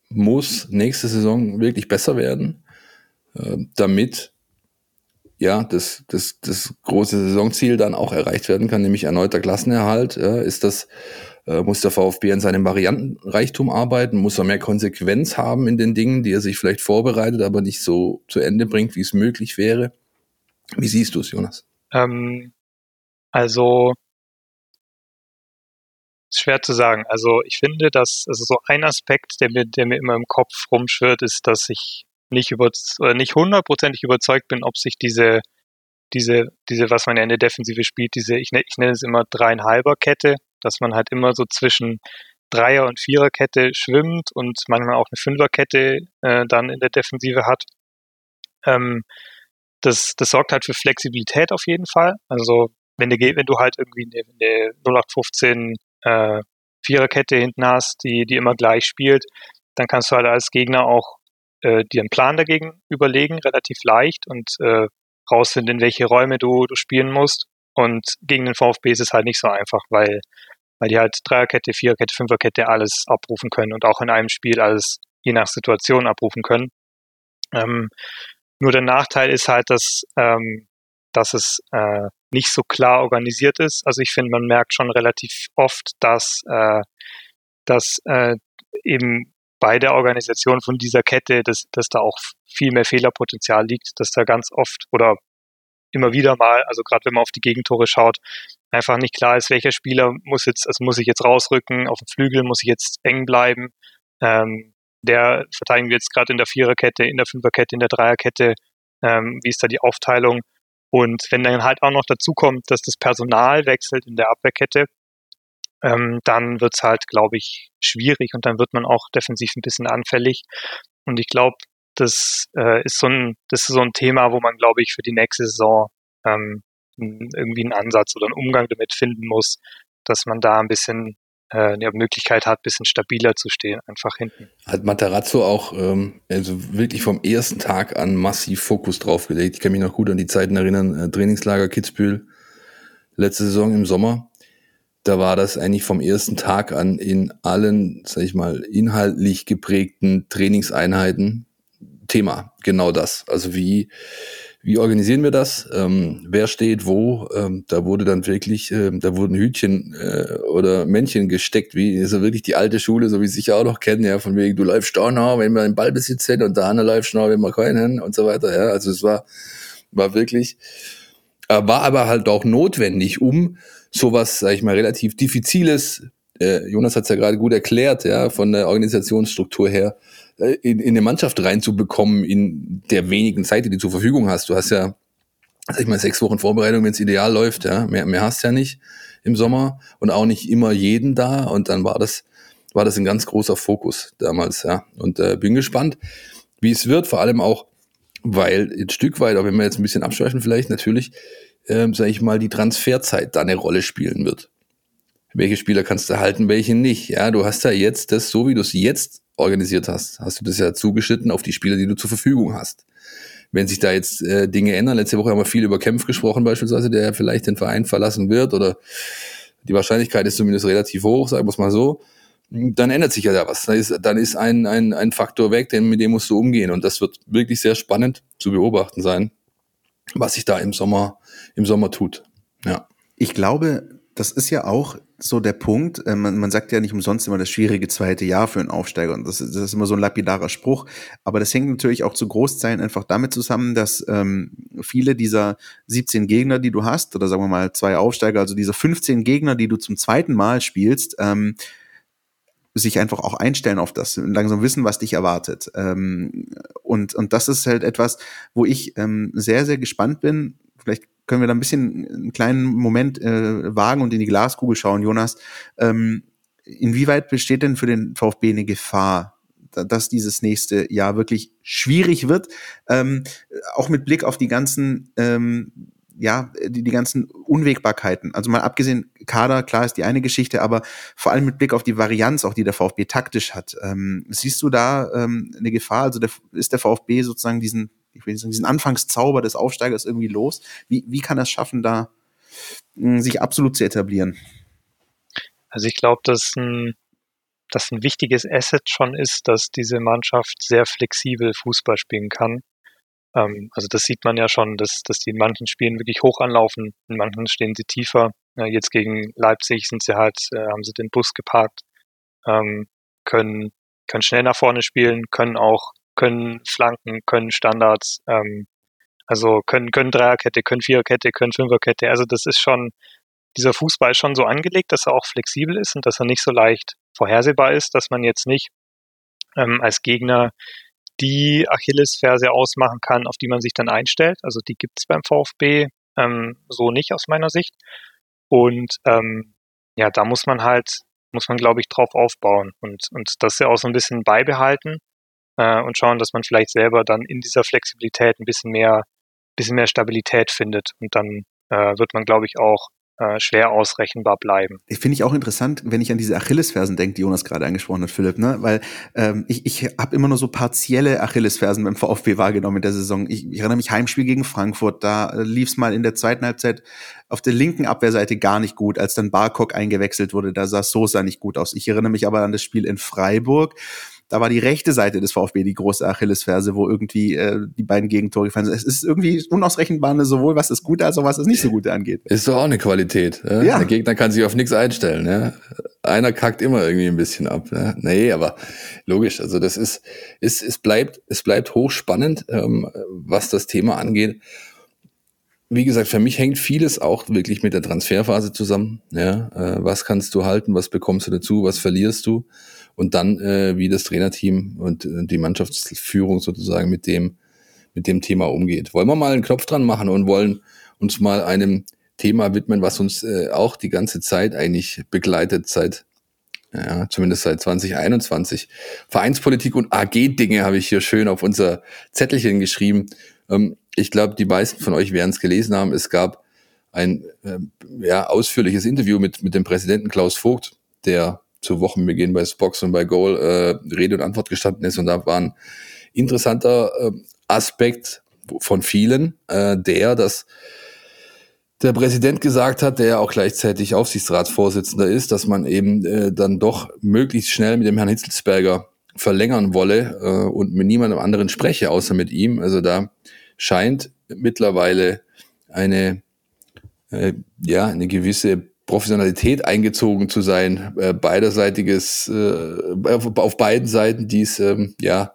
muss nächste Saison wirklich besser werden, äh, damit ja, das, das, das große Saisonziel dann auch erreicht werden kann, nämlich erneuter Klassenerhalt. Ist das, äh, muss der VfB an seinem Variantenreichtum arbeiten, muss er mehr Konsequenz haben in den Dingen, die er sich vielleicht vorbereitet, aber nicht so zu Ende bringt, wie es möglich wäre. Wie siehst du es, Jonas? Ähm, also schwer zu sagen. Also ich finde, dass also so ein Aspekt, der mir, der mir immer im Kopf rumschwirrt, ist, dass ich nicht über oder nicht hundertprozentig überzeugt bin, ob sich diese diese diese was man ja in der Defensive spielt, diese ich, ich nenne es immer dreieinhalber Kette, dass man halt immer so zwischen Dreier- und Viererkette schwimmt und manchmal auch eine Fünferkette äh, dann in der Defensive hat. Ähm, das, das sorgt halt für Flexibilität auf jeden Fall. Also wenn du, wenn du halt irgendwie eine, eine 0815 äh, Viererkette hinten hast, die, die immer gleich spielt, dann kannst du halt als Gegner auch äh, dir einen Plan dagegen überlegen, relativ leicht und äh, rausfinden, in welche Räume du, du spielen musst. Und gegen den VfB ist es halt nicht so einfach, weil, weil die halt Dreierkette, Viererkette, Fünferkette alles abrufen können und auch in einem Spiel alles je nach Situation abrufen können. Ähm, nur der Nachteil ist halt, dass, ähm, dass es äh, nicht so klar organisiert ist. Also ich finde, man merkt schon relativ oft, dass, äh, dass äh, eben bei der Organisation von dieser Kette, dass, dass da auch viel mehr Fehlerpotenzial liegt, dass da ganz oft oder immer wieder mal, also gerade wenn man auf die Gegentore schaut, einfach nicht klar ist, welcher Spieler muss jetzt, also muss ich jetzt rausrücken, auf dem Flügel muss ich jetzt eng bleiben. Ähm, der verteidigen wir jetzt gerade in der Viererkette, in der Fünferkette, in der Dreierkette, ähm, wie ist da die Aufteilung? Und wenn dann halt auch noch dazu kommt, dass das Personal wechselt in der Abwehrkette, ähm, dann wird es halt, glaube ich, schwierig und dann wird man auch defensiv ein bisschen anfällig. Und ich glaube, das äh, ist so ein, das ist so ein Thema, wo man, glaube ich, für die nächste Saison ähm, irgendwie einen Ansatz oder einen Umgang damit finden muss, dass man da ein bisschen eine Möglichkeit hat, bisschen stabiler zu stehen, einfach hinten. Hat Matarazzo auch ähm, also wirklich vom ersten Tag an massiv Fokus drauf gelegt. Ich kann mich noch gut an die Zeiten erinnern, äh, Trainingslager Kitzbühel, letzte Saison im Sommer. Da war das eigentlich vom ersten Tag an in allen, sag ich mal, inhaltlich geprägten Trainingseinheiten Thema. Genau das. Also wie, wie organisieren wir das? Ähm, wer steht wo? Ähm, da wurde dann wirklich, ähm, da wurden Hütchen äh, oder Männchen gesteckt, wie so wirklich die alte Schule, so wie sie sich auch noch kennen, ja, von wegen, du läufst da noch, wenn wir einen Ballbesitz hätten und der andere läuft noch, wenn wir keinen und so weiter. Ja, also es war, war wirklich, äh, war aber halt auch notwendig, um sowas, sag ich mal, relativ diffiziles, äh, Jonas hat es ja gerade gut erklärt, ja, von der Organisationsstruktur her, äh, in, in eine Mannschaft reinzubekommen in der wenigen Zeit, die du zur Verfügung hast. Du hast ja, sag ich mal, sechs Wochen Vorbereitung, wenn es ideal läuft, ja, mehr, mehr hast ja nicht im Sommer und auch nicht immer jeden da. Und dann war das, war das ein ganz großer Fokus damals, ja. Und äh, bin gespannt, wie es wird, vor allem auch, weil ein Stück weit, auch wenn wir jetzt ein bisschen abschweifen vielleicht, natürlich, ähm, sage ich mal, die Transferzeit da eine Rolle spielen wird. Welche Spieler kannst du halten, welche nicht? Ja, du hast ja jetzt das, so wie du es jetzt organisiert hast, hast du das ja zugeschnitten auf die Spieler, die du zur Verfügung hast. Wenn sich da jetzt äh, Dinge ändern, letzte Woche haben wir viel über Kempf gesprochen beispielsweise, der vielleicht den Verein verlassen wird oder die Wahrscheinlichkeit ist zumindest relativ hoch, sagen wir es mal so, dann ändert sich ja da was. Dann ist, dann ist ein, ein, ein Faktor weg, denn mit dem musst du umgehen und das wird wirklich sehr spannend zu beobachten sein, was sich da im Sommer, im Sommer tut. Ja. Ich glaube, das ist ja auch so der Punkt. Äh, man, man sagt ja nicht umsonst immer das schwierige zweite Jahr für einen Aufsteiger. Und das, das ist immer so ein lapidarer Spruch. Aber das hängt natürlich auch zu Großteilen einfach damit zusammen, dass ähm, viele dieser 17 Gegner, die du hast, oder sagen wir mal zwei Aufsteiger, also diese 15 Gegner, die du zum zweiten Mal spielst, ähm, sich einfach auch einstellen auf das, langsam wissen, was dich erwartet. Ähm, und, und das ist halt etwas, wo ich ähm, sehr, sehr gespannt bin. Vielleicht können wir da ein bisschen einen kleinen Moment äh, wagen und in die Glaskugel schauen, Jonas. Ähm, inwieweit besteht denn für den VfB eine Gefahr, dass dieses nächste Jahr wirklich schwierig wird? Ähm, auch mit Blick auf die ganzen ähm, ja, die, die ganzen Unwägbarkeiten. Also mal abgesehen, Kader, klar ist die eine Geschichte, aber vor allem mit Blick auf die Varianz, auch die der VfB taktisch hat. Ähm, siehst du da ähm, eine Gefahr? Also der, ist der VfB sozusagen diesen ich will nicht sagen, diesen Anfangszauber des Aufsteigers irgendwie los? Wie, wie kann es schaffen, da hm, sich absolut zu etablieren? Also ich glaube, dass ein, dass ein wichtiges Asset schon ist, dass diese Mannschaft sehr flexibel Fußball spielen kann. Ähm, also das sieht man ja schon, dass, dass die in manchen Spielen wirklich hoch anlaufen, in manchen stehen sie tiefer. Ja, jetzt gegen Leipzig sind sie halt, äh, haben sie den Bus geparkt, ähm, können, können schnell nach vorne spielen, können auch können Flanken, können Standards, ähm, also können, können Dreierkette, können Viererkette, können Fünferkette. Also das ist schon, dieser Fußball ist schon so angelegt, dass er auch flexibel ist und dass er nicht so leicht vorhersehbar ist, dass man jetzt nicht ähm, als Gegner die Achillesferse ausmachen kann, auf die man sich dann einstellt. Also die gibt es beim VfB ähm, so nicht aus meiner Sicht. Und ähm, ja, da muss man halt, muss man, glaube ich, drauf aufbauen und, und das ja auch so ein bisschen beibehalten äh, und schauen, dass man vielleicht selber dann in dieser Flexibilität ein bisschen mehr, bisschen mehr Stabilität findet. Und dann äh, wird man, glaube ich, auch äh, schwer ausrechenbar bleiben. Finde ich auch interessant, wenn ich an diese Achillesfersen denke, die Jonas gerade angesprochen hat, Philipp, ne? Weil ähm, ich, ich habe immer nur so partielle Achillesfersen beim VfB wahrgenommen in der Saison. Ich, ich erinnere mich Heimspiel gegen Frankfurt, da äh, lief es mal in der zweiten Halbzeit auf der linken Abwehrseite gar nicht gut, als dann Barkok eingewechselt wurde. Da sah Sosa nicht gut aus. Ich erinnere mich aber an das Spiel in Freiburg da war die rechte Seite des VfB die große Achillesferse, wo irgendwie äh, die beiden Gegentore gefallen sind. Es ist irgendwie unausrechenbar, sowohl was das Gute als auch was das nicht so Gute angeht. Ist doch auch eine Qualität. Ja? ja. Der Gegner kann sich auf nichts einstellen. Ja? Einer kackt immer irgendwie ein bisschen ab. Ja? Nee, aber logisch. Also das ist, ist es bleibt, es bleibt hochspannend, ähm, was das Thema angeht wie gesagt, für mich hängt vieles auch wirklich mit der Transferphase zusammen. Ja, äh, was kannst du halten, was bekommst du dazu, was verlierst du? Und dann äh, wie das Trainerteam und äh, die Mannschaftsführung sozusagen mit dem mit dem Thema umgeht. Wollen wir mal einen Knopf dran machen und wollen uns mal einem Thema widmen, was uns äh, auch die ganze Zeit eigentlich begleitet seit ja, zumindest seit 2021. Vereinspolitik und AG-Dinge habe ich hier schön auf unser Zettelchen geschrieben. Ähm, ich glaube, die meisten von euch werden es gelesen haben. Es gab ein äh, ja, ausführliches Interview mit, mit dem Präsidenten Klaus Vogt der zu Wochenbeginn bei Spox und bei Goal äh, Rede und Antwort gestanden ist. Und da war ein interessanter äh, Aspekt von vielen, äh, der, dass der Präsident gesagt hat, der ja auch gleichzeitig Aufsichtsratsvorsitzender ist, dass man eben äh, dann doch möglichst schnell mit dem Herrn Hitzelsberger verlängern wolle äh, und mit niemandem anderen spreche, außer mit ihm. Also da scheint mittlerweile eine, äh, ja, eine gewisse Professionalität eingezogen zu sein, äh, beiderseitiges, äh, auf, beiden Seiten, die es ähm, ja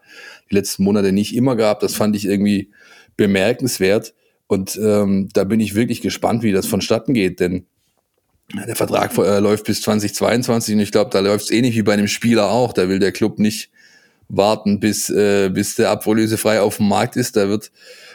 die letzten Monate nicht immer gab. Das fand ich irgendwie bemerkenswert. Und ähm, da bin ich wirklich gespannt, wie das vonstatten geht, denn der Vertrag äh, läuft bis 2022 und ich glaube, da läuft es ähnlich wie bei einem Spieler auch. Da will der Club nicht warten, bis, äh, bis der ablösefrei auf dem Markt ist. Da wird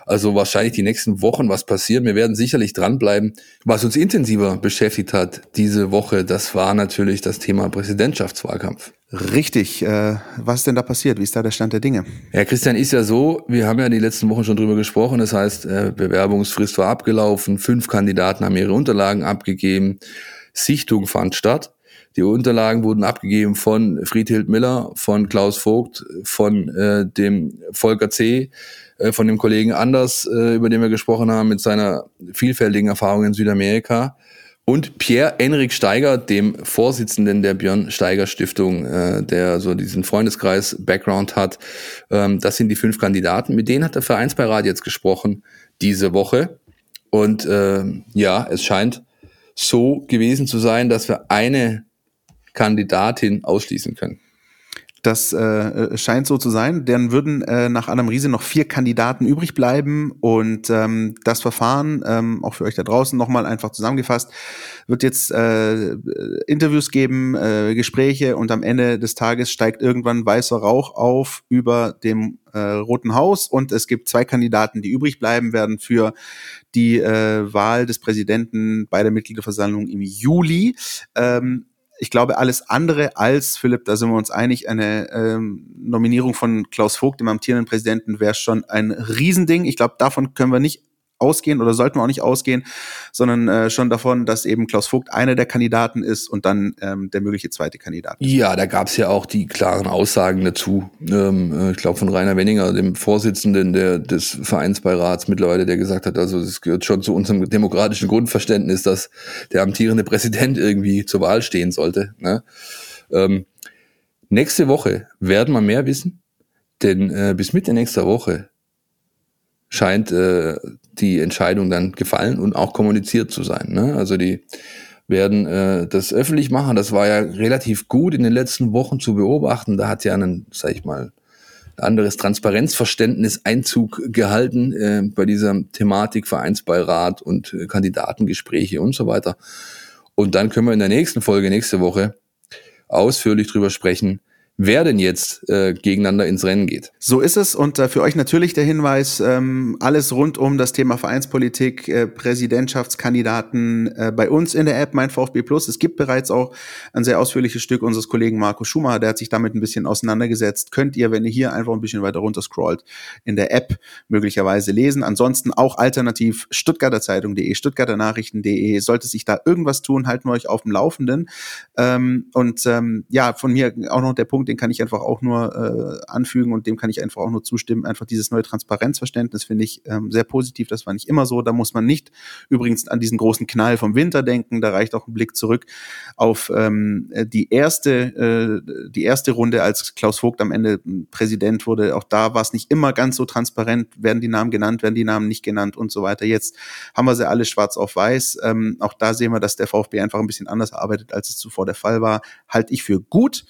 also wahrscheinlich die nächsten Wochen was passieren. Wir werden sicherlich dranbleiben. Was uns intensiver beschäftigt hat diese Woche, das war natürlich das Thema Präsidentschaftswahlkampf. Richtig. Äh, was ist denn da passiert? Wie ist da der Stand der Dinge? Ja, Christian, ist ja so, wir haben ja die letzten Wochen schon drüber gesprochen. Das heißt, äh, Bewerbungsfrist war abgelaufen, fünf Kandidaten haben ihre Unterlagen abgegeben, Sichtung fand statt. Die Unterlagen wurden abgegeben von Friedhild Miller, von Klaus Vogt, von äh, dem Volker C., äh, von dem Kollegen Anders, äh, über den wir gesprochen haben, mit seiner vielfältigen Erfahrung in Südamerika. Und Pierre-Enrik Steiger, dem Vorsitzenden der Björn Steiger Stiftung, äh, der so diesen Freundeskreis-Background hat. Ähm, das sind die fünf Kandidaten. Mit denen hat der Vereinsbeirat jetzt gesprochen diese Woche. Und äh, ja, es scheint so gewesen zu sein, dass wir eine Kandidatin ausschließen können. Das äh, scheint so zu sein. Dann würden äh, nach Adam Riese noch vier Kandidaten übrig bleiben und ähm, das Verfahren, ähm, auch für euch da draußen nochmal einfach zusammengefasst, wird jetzt äh, Interviews geben, äh, Gespräche und am Ende des Tages steigt irgendwann weißer Rauch auf über dem äh, Roten Haus und es gibt zwei Kandidaten, die übrig bleiben werden für die äh, Wahl des Präsidenten bei der Mitgliederversammlung im Juli. Ähm, ich glaube, alles andere als, Philipp, da sind wir uns einig, eine ähm, Nominierung von Klaus Vogt, dem amtierenden Präsidenten, wäre schon ein Riesending. Ich glaube, davon können wir nicht ausgehen oder sollten wir auch nicht ausgehen, sondern äh, schon davon, dass eben Klaus Vogt einer der Kandidaten ist und dann ähm, der mögliche zweite Kandidat. Ja, da gab es ja auch die klaren Aussagen dazu. Ähm, äh, ich glaube von Rainer Wenninger, dem Vorsitzenden der, des Vereinsbeirats mittlerweile, der gesagt hat, also es gehört schon zu unserem demokratischen Grundverständnis, dass der amtierende Präsident irgendwie zur Wahl stehen sollte. Ne? Ähm, nächste Woche werden wir mehr wissen, denn äh, bis Mitte nächster Woche scheint äh, die Entscheidung dann gefallen und auch kommuniziert zu sein. Ne? Also die werden äh, das öffentlich machen. Das war ja relativ gut in den letzten Wochen zu beobachten. Da hat ja ein, sag ich mal, anderes Transparenzverständnis Einzug gehalten äh, bei dieser Thematik Vereinsbeirat und äh, Kandidatengespräche und so weiter. Und dann können wir in der nächsten Folge nächste Woche ausführlich drüber sprechen, wer denn jetzt äh, gegeneinander ins Rennen geht. So ist es und äh, für euch natürlich der Hinweis, ähm, alles rund um das Thema Vereinspolitik, äh, Präsidentschaftskandidaten äh, bei uns in der App Mein VfB Plus. Es gibt bereits auch ein sehr ausführliches Stück unseres Kollegen Marco Schumacher, der hat sich damit ein bisschen auseinandergesetzt. Könnt ihr, wenn ihr hier einfach ein bisschen weiter runter scrollt, in der App möglicherweise lesen. Ansonsten auch alternativ Stuttgarter Zeitung.de, Stuttgarter Nachrichten.de. Sollte sich da irgendwas tun, halten wir euch auf dem Laufenden. Ähm, und ähm, ja, von mir auch noch der Punkt, Punkt, den kann ich einfach auch nur äh, anfügen und dem kann ich einfach auch nur zustimmen. Einfach dieses neue Transparenzverständnis finde ich ähm, sehr positiv. Das war nicht immer so. Da muss man nicht übrigens an diesen großen Knall vom Winter denken. Da reicht auch ein Blick zurück auf ähm, die erste, äh, die erste Runde, als Klaus Vogt am Ende Präsident wurde. Auch da war es nicht immer ganz so transparent. Werden die Namen genannt, werden die Namen nicht genannt und so weiter. Jetzt haben wir sie alle schwarz auf weiß. Ähm, auch da sehen wir, dass der VfB einfach ein bisschen anders arbeitet, als es zuvor der Fall war. Halte ich für gut.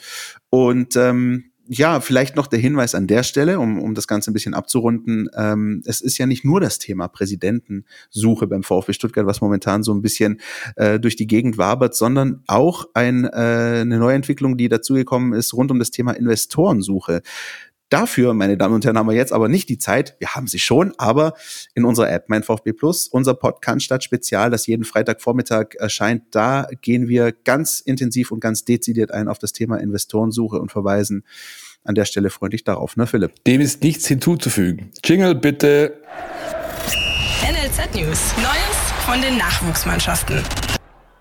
Und ähm, ja, vielleicht noch der Hinweis an der Stelle, um, um das Ganze ein bisschen abzurunden. Ähm, es ist ja nicht nur das Thema Präsidentensuche beim VfB Stuttgart, was momentan so ein bisschen äh, durch die Gegend wabert, sondern auch ein, äh, eine Neuentwicklung, die dazugekommen ist rund um das Thema Investorensuche. Dafür, meine Damen und Herren, haben wir jetzt aber nicht die Zeit. Wir haben sie schon, aber in unserer App, mein VfB Plus, unser Podcast Spezial, das jeden Freitagvormittag erscheint, da gehen wir ganz intensiv und ganz dezidiert ein auf das Thema Investorensuche und verweisen an der Stelle freundlich darauf, ne, Philipp? Dem ist nichts hinzuzufügen. Jingle bitte. NLZ News. Neues von den Nachwuchsmannschaften.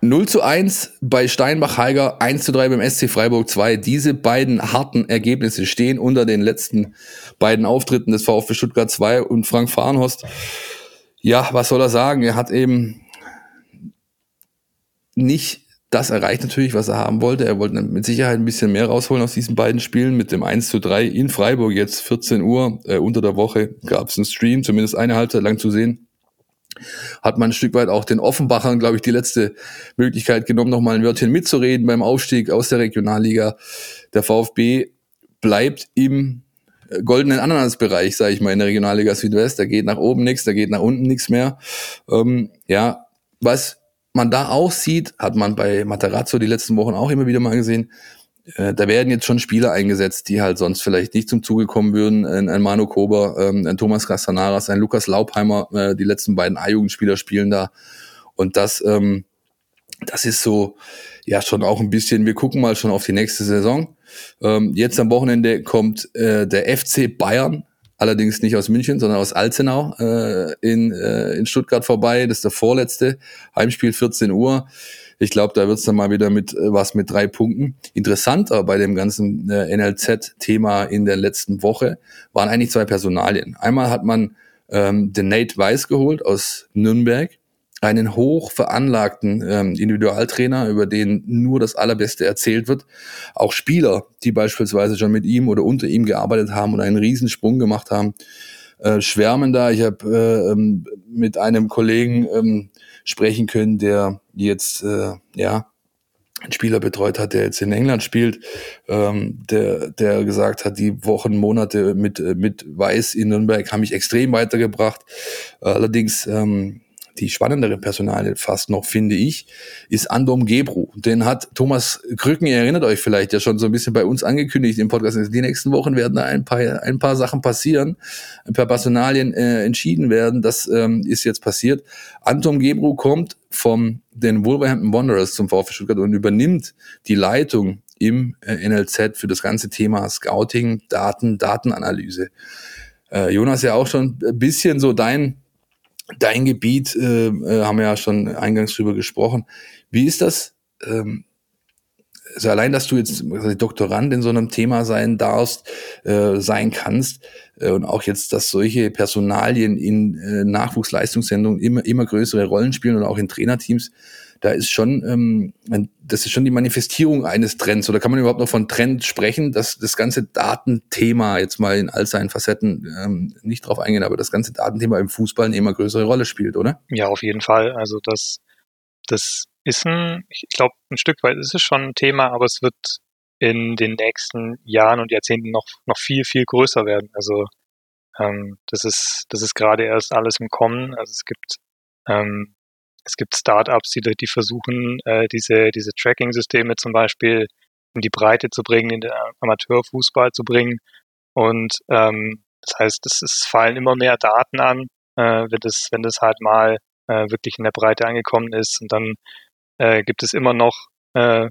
0 zu 1 bei Steinbach-Heiger, 1 zu 3 beim SC Freiburg 2. Diese beiden harten Ergebnisse stehen unter den letzten beiden Auftritten des VfB Stuttgart 2 und Frank Fahrenhorst. Ja, was soll er sagen? Er hat eben nicht das erreicht natürlich, was er haben wollte. Er wollte mit Sicherheit ein bisschen mehr rausholen aus diesen beiden Spielen. Mit dem 1 zu 3 in Freiburg, jetzt 14 Uhr äh, unter der Woche, gab es einen Stream, zumindest eine Halbzeit lang zu sehen hat man ein Stück weit auch den Offenbachern, glaube ich, die letzte Möglichkeit genommen, noch mal ein Wörtchen mitzureden beim Aufstieg aus der Regionalliga. Der VfB bleibt im äh, goldenen Ananasbereich, sage ich mal, in der Regionalliga Südwest. Da geht nach oben nichts, da geht nach unten nichts mehr. Ähm, ja, was man da auch sieht, hat man bei Matarazzo die letzten Wochen auch immer wieder mal gesehen, äh, da werden jetzt schon Spieler eingesetzt, die halt sonst vielleicht nicht zum Zuge kommen würden. Ein, ein Manu Kober, ähm, ein Thomas Castanaras, ein Lukas Laubheimer, äh, die letzten beiden A-Jugendspieler spielen da. Und das, ähm, das ist so, ja, schon auch ein bisschen, wir gucken mal schon auf die nächste Saison. Ähm, jetzt am Wochenende kommt äh, der FC Bayern, allerdings nicht aus München, sondern aus Alzenau äh, in, äh, in Stuttgart vorbei. Das ist der vorletzte. Heimspiel 14 Uhr. Ich glaube, da wird es dann mal wieder mit äh, was mit drei Punkten. Interessanter bei dem ganzen äh, NLZ-Thema in der letzten Woche waren eigentlich zwei Personalien. Einmal hat man ähm, den Nate Weiss geholt aus Nürnberg, einen hoch veranlagten ähm, Individualtrainer, über den nur das Allerbeste erzählt wird. Auch Spieler, die beispielsweise schon mit ihm oder unter ihm gearbeitet haben und einen Riesensprung gemacht haben, äh, schwärmen da. Ich habe äh, ähm, mit einem Kollegen ähm, sprechen können, der jetzt äh, ja einen Spieler betreut hat, der jetzt in England spielt, ähm, der, der gesagt hat, die Wochen, Monate mit, äh, mit Weiß in Nürnberg haben mich extrem weitergebracht. Allerdings ähm, die spannendere Personalie fast noch, finde ich, ist Andom Gebru. Den hat Thomas Krücken, ihr erinnert euch vielleicht ja schon so ein bisschen bei uns angekündigt im Podcast. Die nächsten Wochen werden da ein paar, ein paar Sachen passieren, ein paar Personalien äh, entschieden werden. Das ähm, ist jetzt passiert. Anton Gebru kommt vom den Wolverhampton Wanderers zum VfB Stuttgart und übernimmt die Leitung im äh, NLZ für das ganze Thema Scouting, Daten, Datenanalyse. Äh, Jonas ja auch schon ein bisschen so dein Dein Gebiet, äh, äh, haben wir ja schon eingangs drüber gesprochen. Wie ist das? Ähm, also allein, dass du jetzt Doktorand in so einem Thema sein darfst, äh, sein kannst äh, und auch jetzt, dass solche Personalien in äh, Nachwuchsleistungssendungen immer, immer größere Rollen spielen und auch in Trainerteams, da ist schon, ähm, das ist schon die Manifestierung eines Trends. Oder kann man überhaupt noch von Trend sprechen, dass das ganze Datenthema jetzt mal in all seinen Facetten ähm, nicht drauf eingehen, aber das ganze Datenthema im Fußball eine immer größere Rolle spielt, oder? Ja, auf jeden Fall. Also das, das ist ein, ich glaube, ein Stück weit ist es schon ein Thema, aber es wird in den nächsten Jahren und Jahrzehnten noch, noch viel, viel größer werden. Also ähm, das ist, das ist gerade erst alles im Kommen. Also es gibt ähm, es gibt Startups, die, die versuchen, äh, diese, diese Tracking-Systeme zum Beispiel in die Breite zu bringen, in den Amateurfußball zu bringen. Und ähm, das heißt, es, es fallen immer mehr Daten an, äh, wenn das, wenn das halt mal äh, wirklich in der Breite angekommen ist. Und dann äh, gibt es immer noch, äh,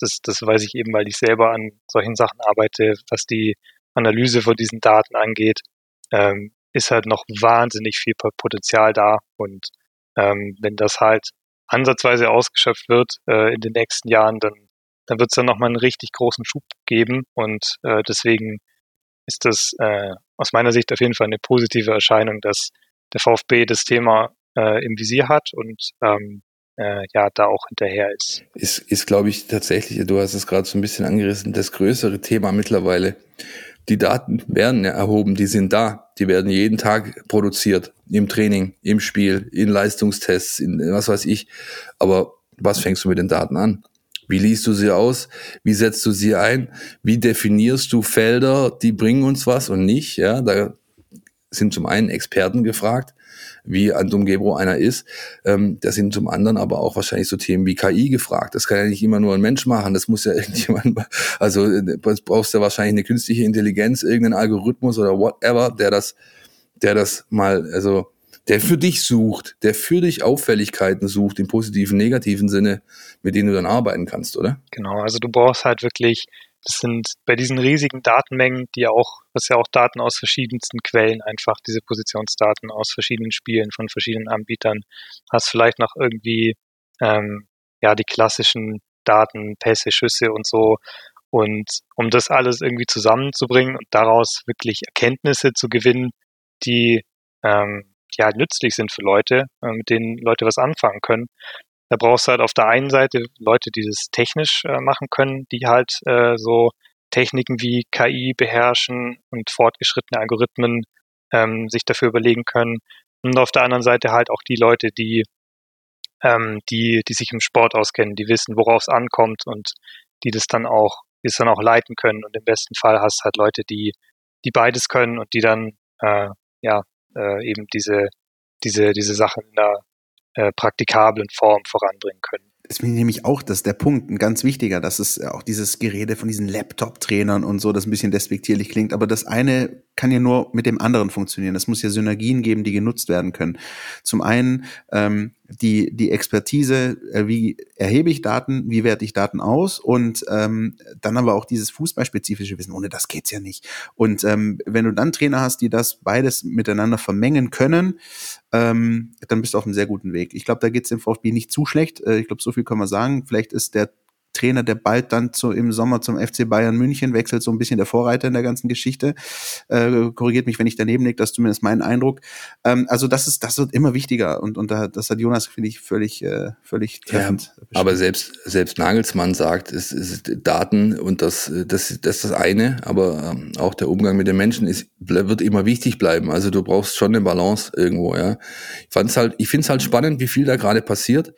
das, das weiß ich eben, weil ich selber an solchen Sachen arbeite, was die Analyse von diesen Daten angeht, ähm, ist halt noch wahnsinnig viel Potenzial da. Und ähm, wenn das halt ansatzweise ausgeschöpft wird äh, in den nächsten Jahren, dann, dann wird es dann nochmal einen richtig großen Schub geben und äh, deswegen ist das äh, aus meiner Sicht auf jeden Fall eine positive Erscheinung, dass der VfB das Thema äh, im Visier hat und ähm, äh, ja da auch hinterher ist. Ist, ist glaube ich, tatsächlich, du hast es gerade so ein bisschen angerissen, das größere Thema mittlerweile. Die Daten werden erhoben, die sind da, die werden jeden Tag produziert, im Training, im Spiel, in Leistungstests, in was weiß ich. Aber was fängst du mit den Daten an? Wie liest du sie aus? Wie setzt du sie ein? Wie definierst du Felder, die bringen uns was und nicht? Ja, da sind zum einen Experten gefragt, wie Anton Gebro einer ist. Ähm, da sind zum anderen aber auch wahrscheinlich so Themen wie KI gefragt. Das kann ja nicht immer nur ein Mensch machen, das muss ja irgendjemand, also äh, brauchst du wahrscheinlich eine künstliche Intelligenz, irgendeinen Algorithmus oder whatever, der das, der das mal, also der für dich sucht, der für dich Auffälligkeiten sucht, im positiven, negativen Sinne, mit denen du dann arbeiten kannst, oder? Genau, also du brauchst halt wirklich das sind bei diesen riesigen Datenmengen, die ja auch, was ja auch Daten aus verschiedensten Quellen einfach, diese Positionsdaten aus verschiedenen Spielen von verschiedenen Anbietern, hast vielleicht noch irgendwie ähm, ja die klassischen Daten, Pässe, Schüsse und so. Und um das alles irgendwie zusammenzubringen und daraus wirklich Erkenntnisse zu gewinnen, die ähm, ja nützlich sind für Leute, äh, mit denen Leute was anfangen können. Da brauchst du halt auf der einen Seite Leute, die das technisch äh, machen können, die halt äh, so Techniken wie KI beherrschen und fortgeschrittene Algorithmen ähm, sich dafür überlegen können. Und auf der anderen Seite halt auch die Leute, die, ähm, die, die sich im Sport auskennen, die wissen, worauf es ankommt und die das dann auch, die es dann auch leiten können. Und im besten Fall hast du halt Leute, die, die beides können und die dann äh, ja äh, eben diese, diese, diese Sachen in einer äh, praktikablen Form voranbringen können ist mir nämlich auch das der Punkt, ein ganz wichtiger, dass es auch dieses Gerede von diesen Laptop-Trainern und so, das ein bisschen despektierlich klingt, aber das eine kann ja nur mit dem anderen funktionieren. Es muss ja Synergien geben, die genutzt werden können. Zum einen ähm, die, die Expertise, äh, wie erhebe ich Daten, wie werte ich Daten aus und ähm, dann aber auch dieses fußballspezifische Wissen. Ohne das geht's ja nicht. Und ähm, wenn du dann Trainer hast, die das beides miteinander vermengen können, ähm, dann bist du auf einem sehr guten Weg. Ich glaube, da geht's dem VfB nicht zu schlecht. Äh, ich glaube, so viel können wir sagen. Vielleicht ist der Trainer, der bald dann zu, im Sommer zum FC Bayern München wechselt, so ein bisschen der Vorreiter in der ganzen Geschichte. Äh, korrigiert mich, wenn ich daneben liege, das ist zumindest mein Eindruck. Ähm, also das ist, das wird immer wichtiger und, und da, das hat Jonas, finde ich, völlig, äh, völlig treffend. Ja, aber selbst, selbst Nagelsmann sagt, es ist Daten und das, das, das ist das eine, aber ähm, auch der Umgang mit den Menschen ist, wird immer wichtig bleiben. Also du brauchst schon eine Balance irgendwo, ja. Ich fand's halt, ich finde es halt spannend, wie viel da gerade passiert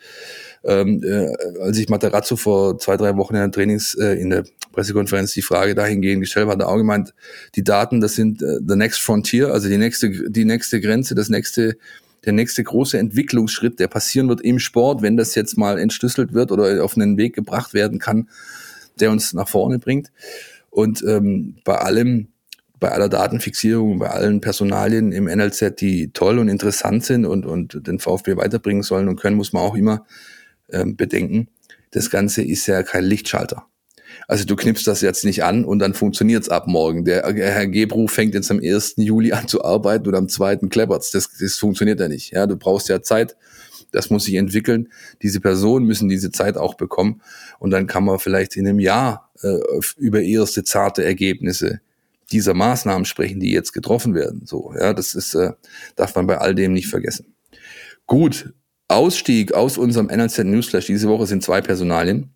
ähm, äh, als ich Materazzo vor zwei, drei Wochen in der Trainings, äh, in der Pressekonferenz die Frage dahingehend gestellt habe, hat er auch gemeint, die Daten, das sind äh, the next frontier, also die nächste, die nächste Grenze, das nächste, der nächste große Entwicklungsschritt, der passieren wird im Sport, wenn das jetzt mal entschlüsselt wird oder auf einen Weg gebracht werden kann, der uns nach vorne bringt. Und ähm, bei allem, bei aller Datenfixierung, bei allen Personalien im NLZ, die toll und interessant sind und, und den VfB weiterbringen sollen und können, muss man auch immer ähm, bedenken, das Ganze ist ja kein Lichtschalter. Also du knippst das jetzt nicht an und dann funktioniert's ab morgen. Der Herr Gebru fängt jetzt am 1. Juli an zu arbeiten und am 2. klappert's. Das, das funktioniert ja nicht. Ja, du brauchst ja Zeit. Das muss sich entwickeln. Diese Personen müssen diese Zeit auch bekommen. Und dann kann man vielleicht in einem Jahr äh, über erste zarte Ergebnisse dieser Maßnahmen sprechen, die jetzt getroffen werden. So, ja, das ist, äh, darf man bei all dem nicht vergessen. Gut, Ausstieg aus unserem NLZ Newsflash diese Woche sind zwei Personalien.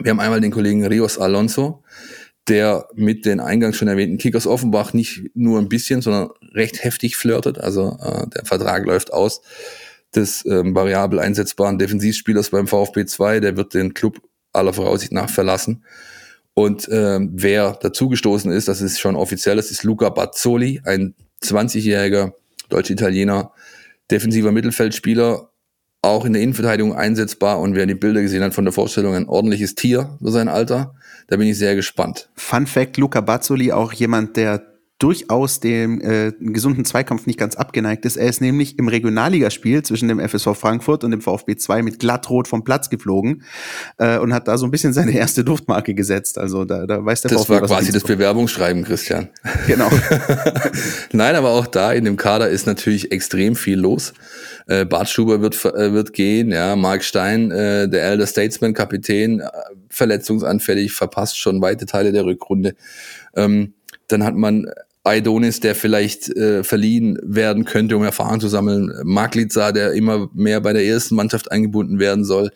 Wir haben einmal den Kollegen Rios Alonso, der mit den eingangs schon erwähnten Kickers Offenbach nicht nur ein bisschen, sondern recht heftig flirtet. Also äh, der Vertrag läuft aus des ähm, variabel einsetzbaren Defensivspielers beim VfB 2. Der wird den Club aller Voraussicht nach verlassen. Und ähm, wer dazugestoßen ist, das ist schon offiziell, das ist Luca Bazzoli, ein 20-jähriger Deutsch-Italiener, defensiver Mittelfeldspieler, auch in der Innenverteidigung einsetzbar und wer die Bilder gesehen hat von der Vorstellung, ein ordentliches Tier für sein Alter. Da bin ich sehr gespannt. Fun Fact, Luca Bazzoli, auch jemand, der durchaus dem äh, gesunden Zweikampf nicht ganz abgeneigt ist. Er ist nämlich im Regionalligaspiel zwischen dem FSV Frankfurt und dem VfB 2 mit glattrot vom Platz geflogen äh, und hat da so ein bisschen seine erste Duftmarke gesetzt. Also da, da weiß der das VfB, war quasi das Bewerbungsschreiben, Christian. Genau. Nein, aber auch da in dem Kader ist natürlich extrem viel los. Äh, Bart Schuber wird, äh, wird gehen, ja, Mark Stein, äh, der Elder Statesman Kapitän, äh, verletzungsanfällig, verpasst schon weite Teile der Rückrunde. Ähm, dann hat man Aidonis, der vielleicht äh, verliehen werden könnte, um Erfahrung zu sammeln. Magliza, der immer mehr bei der ersten Mannschaft eingebunden werden soll.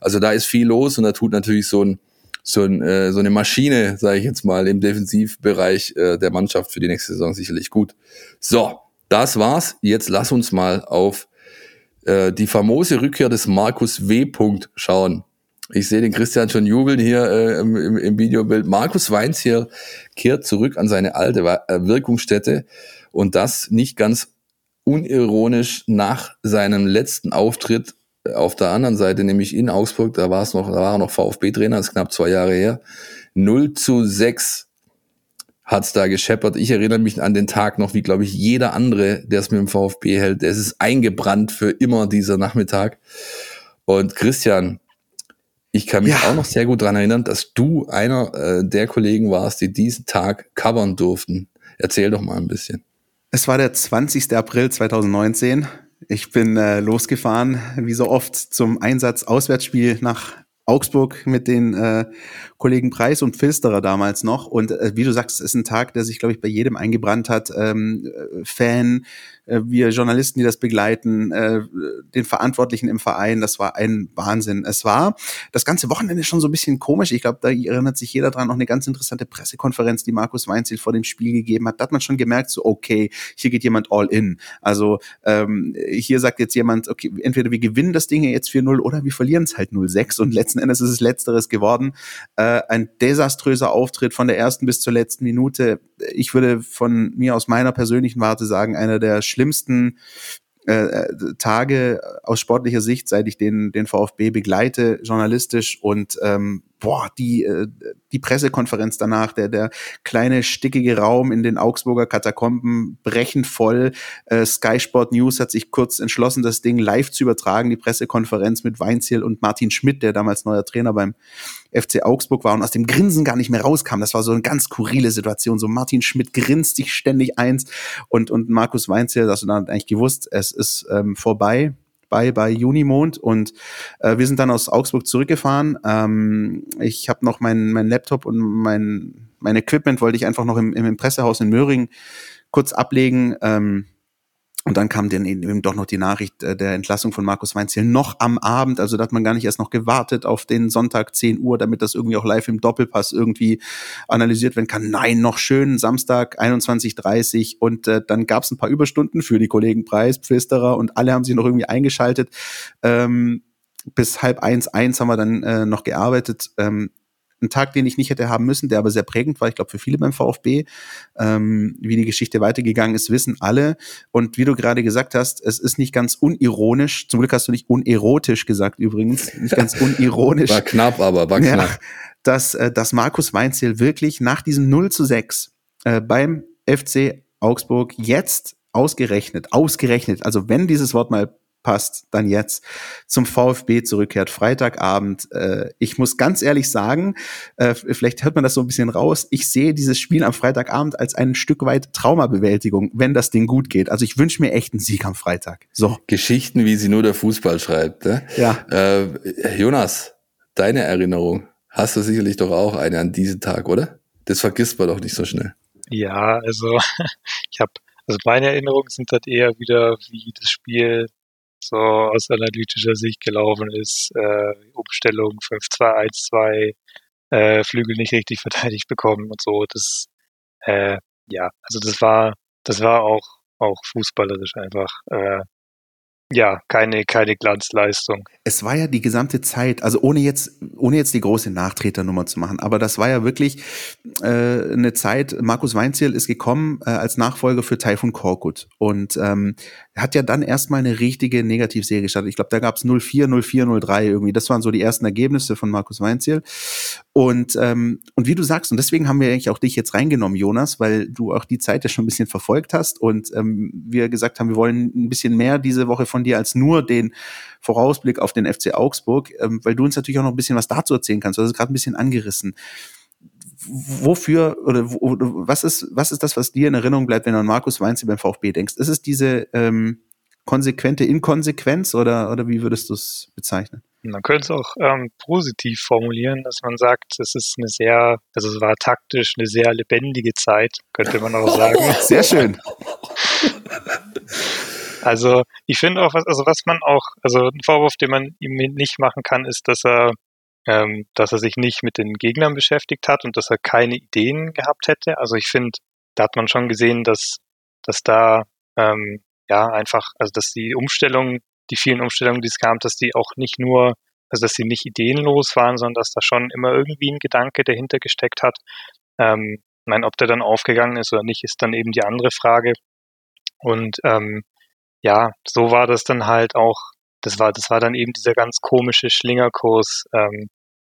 Also da ist viel los und da tut natürlich so ein so, ein, äh, so eine Maschine, sage ich jetzt mal, im Defensivbereich äh, der Mannschaft für die nächste Saison sicherlich gut. So, das war's. Jetzt lass uns mal auf äh, die famose Rückkehr des Markus W. schauen. Ich sehe den Christian schon jubeln hier äh, im, im Videobild. Markus Weins hier kehrt zurück an seine alte äh, Wirkungsstätte und das nicht ganz unironisch nach seinem letzten Auftritt auf der anderen Seite, nämlich in Augsburg, da war es noch, da war er noch VfB-Trainer, ist knapp zwei Jahre her. 0 zu 6 hat's da gescheppert. Ich erinnere mich an den Tag noch, wie glaube ich jeder andere, der es mit dem VfB hält. Es ist eingebrannt für immer dieser Nachmittag. Und Christian, ich kann mich ja. auch noch sehr gut dran erinnern, dass du einer äh, der Kollegen warst, die diesen Tag covern durften. Erzähl doch mal ein bisschen. Es war der 20. April 2019 Ich bin äh, losgefahren, wie so oft, zum Einsatz Auswärtsspiel nach Augsburg mit den äh, Kollegen Preis und Filsterer damals noch. Und äh, wie du sagst, es ist ein Tag, der sich, glaube ich, bei jedem eingebrannt hat. Ähm, äh, Fan, äh, wir Journalisten, die das begleiten, äh, den Verantwortlichen im Verein, das war ein Wahnsinn. Es war das ganze Wochenende schon so ein bisschen komisch. Ich glaube, da erinnert sich jeder dran, noch eine ganz interessante Pressekonferenz, die Markus Weinziel vor dem Spiel gegeben hat. Da hat man schon gemerkt, so okay, hier geht jemand all in. Also ähm, hier sagt jetzt jemand, okay, entweder wir gewinnen das Ding jetzt 4-0 oder wir verlieren es halt 0-6 und letzten Endes ist es Letzteres geworden. Äh, äh, ein desaströser Auftritt von der ersten bis zur letzten Minute. Ich würde von mir aus meiner persönlichen Warte sagen, einer der schlimmsten äh, äh, Tage aus sportlicher Sicht, seit ich den, den VfB begleite, journalistisch und ähm, boah, die, äh, die Pressekonferenz danach, der, der kleine stickige Raum in den Augsburger Katakomben brechend voll. Äh, Sky Sport News hat sich kurz entschlossen, das Ding live zu übertragen, die Pressekonferenz mit Weinziel und Martin Schmidt, der damals neuer Trainer beim FC Augsburg war und aus dem Grinsen gar nicht mehr rauskam. Das war so eine ganz skurrile Situation. So Martin Schmidt grinst sich ständig eins und, und Markus Weinzierl, das dann eigentlich gewusst, es ist ähm, vorbei bei bei Junimond und äh, wir sind dann aus Augsburg zurückgefahren. Ähm, ich habe noch mein, mein Laptop und mein, mein Equipment wollte ich einfach noch im, im Pressehaus in Möhring kurz ablegen. Ähm, und dann kam dann eben doch noch die Nachricht äh, der Entlassung von Markus Weinziel noch am Abend. Also da hat man gar nicht erst noch gewartet auf den Sonntag 10 Uhr, damit das irgendwie auch live im Doppelpass irgendwie analysiert werden kann. Nein, noch schön, Samstag 21.30 und äh, dann gab es ein paar Überstunden für die Kollegen Preis, Pfisterer und alle haben sich noch irgendwie eingeschaltet. Ähm, bis halb eins, eins haben wir dann äh, noch gearbeitet. Ähm, ein Tag, den ich nicht hätte haben müssen, der aber sehr prägend war, ich glaube, für viele beim VfB. Ähm, wie die Geschichte weitergegangen ist, wissen alle. Und wie du gerade gesagt hast, es ist nicht ganz unironisch, zum Glück hast du nicht unerotisch gesagt übrigens, nicht ganz unironisch. War knapp, aber war knapp. Ja, dass, äh, dass Markus Weinziel wirklich nach diesem 0 zu 6 äh, beim FC Augsburg jetzt ausgerechnet, ausgerechnet, also wenn dieses Wort mal passt, dann jetzt zum VfB zurückkehrt, Freitagabend. Äh, ich muss ganz ehrlich sagen, äh, vielleicht hört man das so ein bisschen raus, ich sehe dieses Spiel am Freitagabend als ein Stück weit Traumabewältigung, wenn das Ding gut geht. Also ich wünsche mir echt einen Sieg am Freitag. So. Geschichten, wie sie nur der Fußball schreibt. Ne? Ja. Äh, Jonas, deine Erinnerung, hast du sicherlich doch auch eine an diesen Tag, oder? Das vergisst man doch nicht so schnell. Ja, also ich habe also meine Erinnerungen sind halt eher wieder wie das Spiel so aus analytischer Sicht gelaufen ist. Äh, Umstellung 5-2-1-2, äh, Flügel nicht richtig verteidigt bekommen und so. Das, äh, ja, also das war, das war auch, auch fußballerisch einfach äh, ja, keine, keine Glanzleistung. Es war ja die gesamte Zeit, also ohne jetzt, ohne jetzt die große Nachtreternummer zu machen, aber das war ja wirklich äh, eine Zeit, Markus Weinziel ist gekommen äh, als Nachfolger für Taifun Korkut und ähm, hat ja dann erstmal eine richtige Negativserie gestartet. Ich glaube, da gab es 04, 04, 03 irgendwie. Das waren so die ersten Ergebnisse von Markus Weinziel. Und, ähm, und wie du sagst, und deswegen haben wir eigentlich auch dich jetzt reingenommen, Jonas, weil du auch die Zeit ja schon ein bisschen verfolgt hast und ähm, wir gesagt haben, wir wollen ein bisschen mehr diese Woche von dir als nur den Vorausblick auf den FC Augsburg, ähm, weil du uns natürlich auch noch ein bisschen was dazu erzählen kannst. Du hast es gerade ein bisschen angerissen. Wofür oder wo, was ist was ist das, was dir in Erinnerung bleibt, wenn du an Markus Weinzel beim VfB denkst? Ist es diese ähm, konsequente Inkonsequenz oder oder wie würdest du es bezeichnen? Man könnte es auch ähm, positiv formulieren, dass man sagt, es ist eine sehr, also es war taktisch eine sehr lebendige Zeit, könnte man auch sagen. Sehr schön. Also ich finde auch, was, also was man auch, also ein Vorwurf, den man ihm nicht machen kann, ist, dass er, ähm, dass er sich nicht mit den Gegnern beschäftigt hat und dass er keine Ideen gehabt hätte. Also ich finde, da hat man schon gesehen, dass, dass da ähm, ja einfach, also dass die Umstellungen, die vielen Umstellungen, die es gab, dass die auch nicht nur, also dass sie nicht ideenlos waren, sondern dass da schon immer irgendwie ein Gedanke dahinter gesteckt hat. Ähm, ich meine, ob der dann aufgegangen ist oder nicht, ist dann eben die andere Frage. Und ähm, ja, so war das dann halt auch, das war, das war dann eben dieser ganz komische Schlingerkurs, ähm,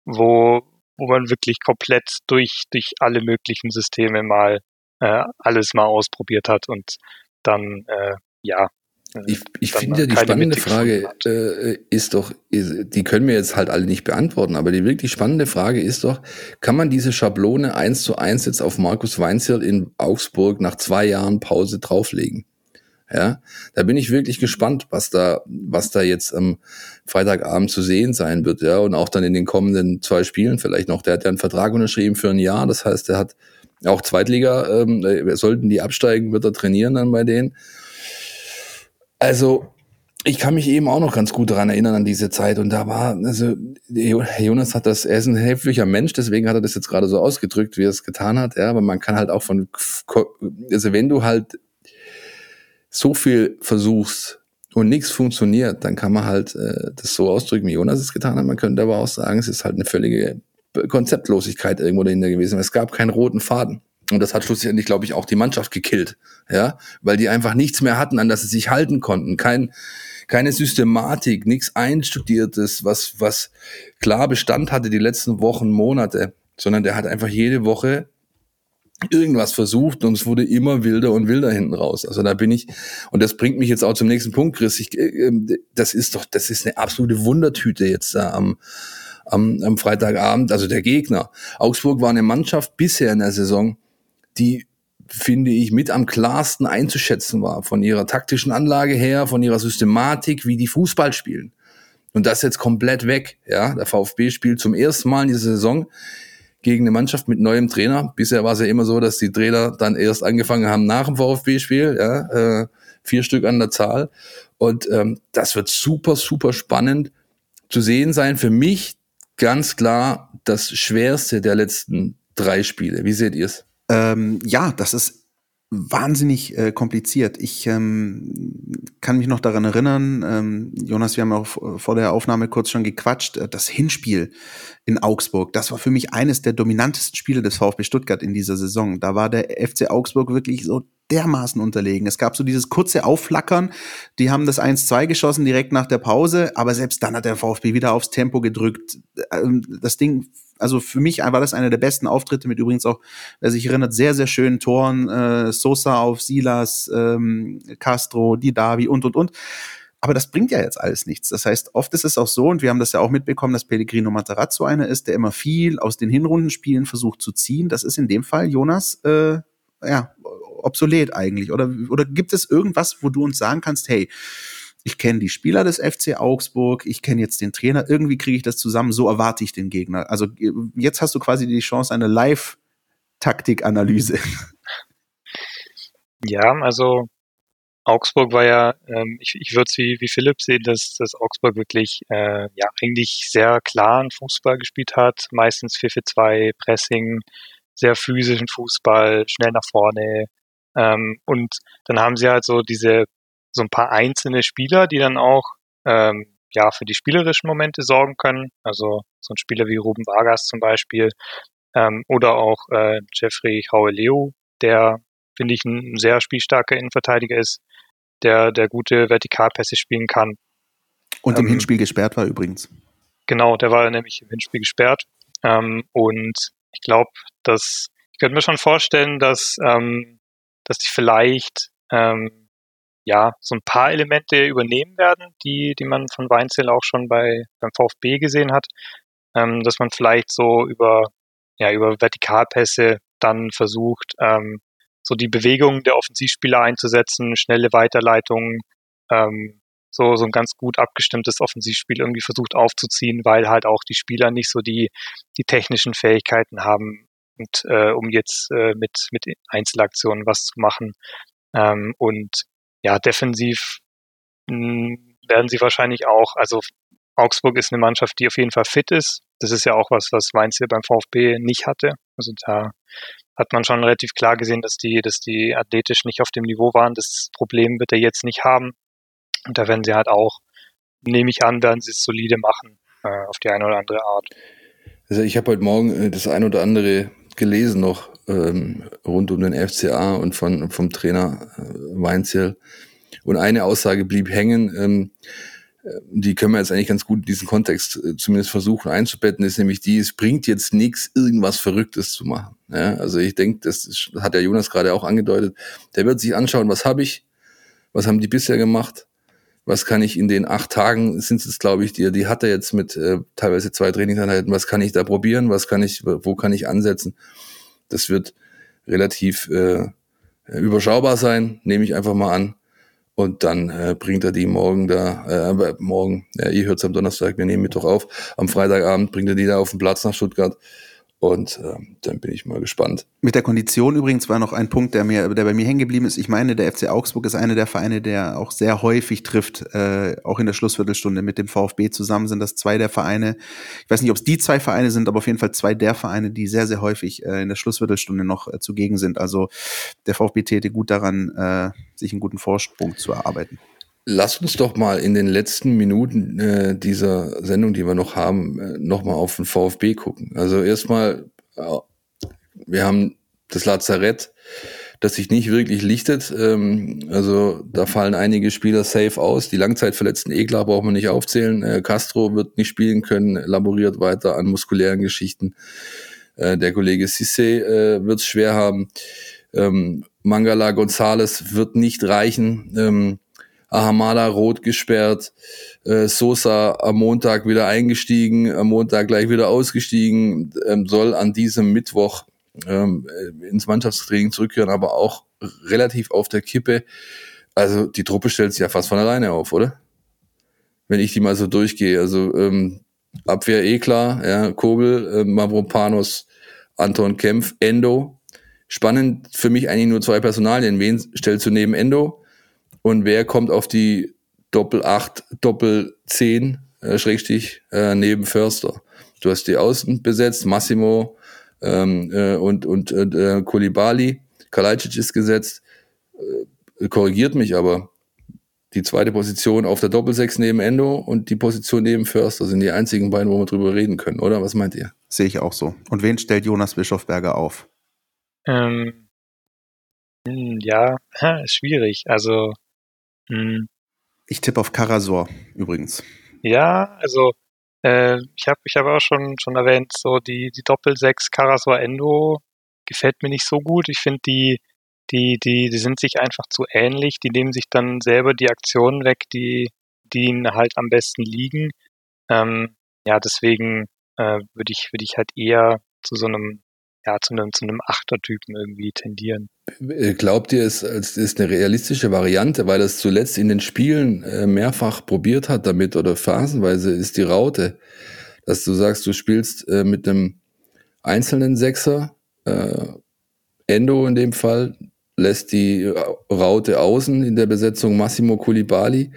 wo, wo man wirklich komplett durch, durch alle möglichen Systeme mal äh, alles mal ausprobiert hat und dann, äh, ja. Äh, ich, ich finde ja, die spannende Frage äh, ist doch, ist, die können wir jetzt halt alle nicht beantworten, aber die wirklich spannende Frage ist doch, kann man diese Schablone eins zu eins jetzt auf Markus Weinzierl in Augsburg nach zwei Jahren Pause drauflegen? Ja, da bin ich wirklich gespannt, was da, was da jetzt am Freitagabend zu sehen sein wird, ja, und auch dann in den kommenden zwei Spielen vielleicht noch. Der hat ja einen Vertrag unterschrieben für ein Jahr, das heißt, er hat auch Zweitliga, ähm, sollten die absteigen, wird er trainieren dann bei denen. Also, ich kann mich eben auch noch ganz gut daran erinnern an diese Zeit und da war, also Jonas hat das, er ist ein höflicher Mensch, deswegen hat er das jetzt gerade so ausgedrückt, wie er es getan hat, ja, aber man kann halt auch von, also wenn du halt so viel versuchst und nichts funktioniert, dann kann man halt äh, das so ausdrücken, wie Jonas es getan hat, man könnte aber auch sagen, es ist halt eine völlige Konzeptlosigkeit irgendwo dahinter gewesen. Es gab keinen roten Faden. Und das hat schlussendlich, glaube ich, auch die Mannschaft gekillt, ja, weil die einfach nichts mehr hatten, an das sie sich halten konnten. Kein, keine Systematik, nichts Einstudiertes, was, was klar Bestand hatte die letzten Wochen, Monate, sondern der hat einfach jede Woche irgendwas versucht und es wurde immer wilder und wilder hinten raus. Also da bin ich, und das bringt mich jetzt auch zum nächsten Punkt, Chris. Ich, äh, ähm, das ist doch, das ist eine absolute Wundertüte jetzt da am, am, am Freitagabend. Also der Gegner. Augsburg war eine Mannschaft bisher in der Saison, die finde ich, mit am klarsten einzuschätzen war. Von ihrer taktischen Anlage her, von ihrer Systematik, wie die Fußball spielen. Und das jetzt komplett weg. Ja, der VfB spielt zum ersten Mal in dieser Saison gegen eine Mannschaft mit neuem Trainer. Bisher war es ja immer so, dass die Trainer dann erst angefangen haben nach dem VfB-Spiel. Ja, äh, vier Stück an der Zahl. Und ähm, das wird super, super spannend zu sehen sein. Für mich ganz klar das Schwerste der letzten drei Spiele. Wie seht ihr es? Ähm, ja, das ist wahnsinnig äh, kompliziert. Ich ähm, kann mich noch daran erinnern, ähm, Jonas, wir haben auch vor der Aufnahme kurz schon gequatscht, äh, das Hinspiel in Augsburg, das war für mich eines der dominantesten Spiele des VfB Stuttgart in dieser Saison. Da war der FC Augsburg wirklich so dermaßen unterlegen. Es gab so dieses kurze Aufflackern, die haben das 1-2 geschossen direkt nach der Pause, aber selbst dann hat der VfB wieder aufs Tempo gedrückt. Ähm, das Ding also für mich war das einer der besten Auftritte mit übrigens auch, wer sich erinnert, sehr, sehr schönen Toren, äh, Sosa auf Silas, ähm, Castro, Didavi und, und, und. Aber das bringt ja jetzt alles nichts. Das heißt, oft ist es auch so, und wir haben das ja auch mitbekommen, dass Pellegrino Matarazzo einer ist, der immer viel aus den Hinrundenspielen versucht zu ziehen. Das ist in dem Fall, Jonas, äh, ja, obsolet eigentlich. Oder, oder gibt es irgendwas, wo du uns sagen kannst, hey, ich kenne die Spieler des FC Augsburg, ich kenne jetzt den Trainer, irgendwie kriege ich das zusammen, so erwarte ich den Gegner. Also jetzt hast du quasi die Chance, eine Live-Taktik-Analyse. Ja, also Augsburg war ja, ähm, ich, ich würde es wie, wie Philipp sehen, dass, dass Augsburg wirklich äh, ja eigentlich sehr klaren Fußball gespielt hat, meistens 4-4-2, Pressing, sehr physischen Fußball, schnell nach vorne. Ähm, und dann haben sie halt so diese so ein paar einzelne Spieler, die dann auch ähm, ja für die spielerischen Momente sorgen können. Also so ein Spieler wie Ruben Vargas zum Beispiel ähm, oder auch äh, Jeffrey Haue-Leo, der finde ich ein sehr spielstarker Innenverteidiger ist, der der gute Vertikalpässe spielen kann. Und im ähm, Hinspiel gesperrt war übrigens. Genau, der war nämlich im Hinspiel gesperrt. Ähm, und ich glaube, dass ich könnte mir schon vorstellen, dass ähm, dass die vielleicht ähm, ja, so ein paar Elemente übernehmen werden, die, die man von Weinzel auch schon bei, beim VfB gesehen hat, ähm, dass man vielleicht so über, ja, über Vertikalpässe dann versucht, ähm, so die Bewegungen der Offensivspieler einzusetzen, schnelle Weiterleitungen, ähm, so, so ein ganz gut abgestimmtes Offensivspiel irgendwie versucht aufzuziehen, weil halt auch die Spieler nicht so die, die technischen Fähigkeiten haben, und, äh, um jetzt äh, mit, mit Einzelaktionen was zu machen. Ähm, und ja, defensiv hm, werden sie wahrscheinlich auch, also Augsburg ist eine Mannschaft, die auf jeden Fall fit ist. Das ist ja auch was, was hier beim VfB nicht hatte. Also da hat man schon relativ klar gesehen, dass die, dass die athletisch nicht auf dem Niveau waren. Das Problem wird er jetzt nicht haben. Und da werden sie halt auch, nehme ich an, werden sie es solide machen, äh, auf die eine oder andere Art. Also ich habe heute Morgen äh, das ein oder andere gelesen noch ähm, rund um den FCA und von, vom Trainer äh, Weinzel. Und eine Aussage blieb hängen, ähm, die können wir jetzt eigentlich ganz gut in diesen Kontext äh, zumindest versuchen einzubetten, ist nämlich die, es bringt jetzt nichts, irgendwas Verrücktes zu machen. Ja, also ich denke, das ist, hat der Jonas gerade auch angedeutet, der wird sich anschauen, was habe ich, was haben die bisher gemacht, was kann ich in den acht Tagen, sind es glaube ich, die, die hat er jetzt mit äh, teilweise zwei Trainingseinheiten, was kann ich da probieren, was kann ich, wo kann ich ansetzen. Das wird relativ äh, überschaubar sein, nehme ich einfach mal an. Und dann äh, bringt er die morgen da, äh, morgen, ja, ihr hört es am Donnerstag, wir nehmen Mittwoch auf, am Freitagabend bringt er die da auf den Platz nach Stuttgart. Und ähm, dann bin ich mal gespannt. Mit der Kondition übrigens war noch ein Punkt, der mir, der bei mir hängen geblieben ist. Ich meine, der FC Augsburg ist einer der Vereine, der auch sehr häufig trifft, äh, auch in der Schlussviertelstunde mit dem VfB zusammen sind das zwei der Vereine. Ich weiß nicht, ob es die zwei Vereine sind, aber auf jeden Fall zwei der Vereine, die sehr, sehr häufig äh, in der Schlussviertelstunde noch äh, zugegen sind. Also der VfB täte gut daran, äh, sich einen guten Vorsprung zu erarbeiten. Lass uns doch mal in den letzten Minuten äh, dieser Sendung, die wir noch haben, äh, nochmal auf den VfB gucken. Also erstmal, äh, wir haben das Lazarett, das sich nicht wirklich lichtet. Ähm, also da fallen einige Spieler safe aus. Die Langzeitverletzten Egler braucht man nicht aufzählen. Äh, Castro wird nicht spielen können, laboriert weiter an muskulären Geschichten. Äh, der Kollege Sisse äh, wird es schwer haben. Ähm, Mangala Gonzales wird nicht reichen. Ähm, Ahamada rot gesperrt, äh, Sosa am Montag wieder eingestiegen, am Montag gleich wieder ausgestiegen, ähm, soll an diesem Mittwoch ähm, äh, ins Mannschaftstraining zurückkehren, aber auch relativ auf der Kippe. Also die Truppe stellt sich ja fast von alleine auf, oder? Wenn ich die mal so durchgehe. Also ähm, Abwehr eh klar, ja, Kobel, äh, Mavropanos, Anton Kempf, Endo. Spannend für mich eigentlich nur zwei Personalien. Wen stellst du neben Endo? Und wer kommt auf die Doppel 8, Doppel 10, äh, Schrägstich, äh, neben Förster? Du hast die Außen besetzt, Massimo ähm, äh, und, und äh, Kulibali. Kalajdzic ist gesetzt. Äh, korrigiert mich aber. Die zweite Position auf der Doppelsechs neben Endo und die Position neben Förster sind die einzigen beiden, wo wir drüber reden können, oder? Was meint ihr? Sehe ich auch so. Und wen stellt Jonas Bischofberger auf? Ähm, hm, ja, ist schwierig. Also Mhm. Ich tippe auf Karasor übrigens. Ja, also äh, ich habe ich hab auch schon, schon erwähnt, so die, die Doppel-6 Karasor Endo gefällt mir nicht so gut. Ich finde, die, die, die, die sind sich einfach zu ähnlich. Die nehmen sich dann selber die Aktionen weg, die, die ihnen halt am besten liegen. Ähm, ja, deswegen äh, würde ich, würde ich halt eher zu so einem ja, zu einem, zu einem Achtertypen irgendwie tendieren. Äh, glaubt ihr, es, ist eine realistische Variante, weil es zuletzt in den Spielen äh, mehrfach probiert hat damit oder phasenweise ist die Raute, dass du sagst, du spielst äh, mit einem einzelnen Sechser, Endo in dem Fall, lässt die Raute außen in der Besetzung Massimo Culibali,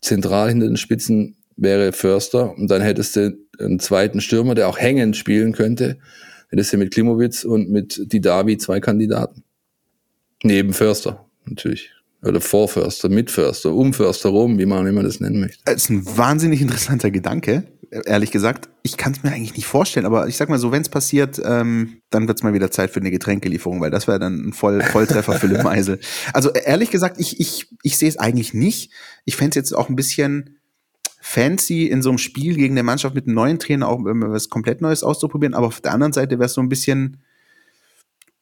zentral hinter den Spitzen wäre Förster und dann hättest du einen zweiten Stürmer, der auch hängend spielen könnte hättest du mit Klimowitz und mit Didavi zwei Kandidaten. Neben Förster, natürlich. Oder vor Förster, mit Förster, um Förster rum, wie man immer das nennen möchte. Das ist ein wahnsinnig interessanter Gedanke, ehrlich gesagt. Ich kann es mir eigentlich nicht vorstellen, aber ich sag mal so, wenn es passiert, ähm, dann wird es mal wieder Zeit für eine Getränkelieferung, weil das wäre dann ein Voll Volltreffer für Meisel. Also ehrlich gesagt, ich, ich, ich sehe es eigentlich nicht. Ich fände es jetzt auch ein bisschen fancy in so einem Spiel gegen eine Mannschaft mit einem neuen Trainer auch was komplett Neues auszuprobieren, aber auf der anderen Seite wäre es so ein bisschen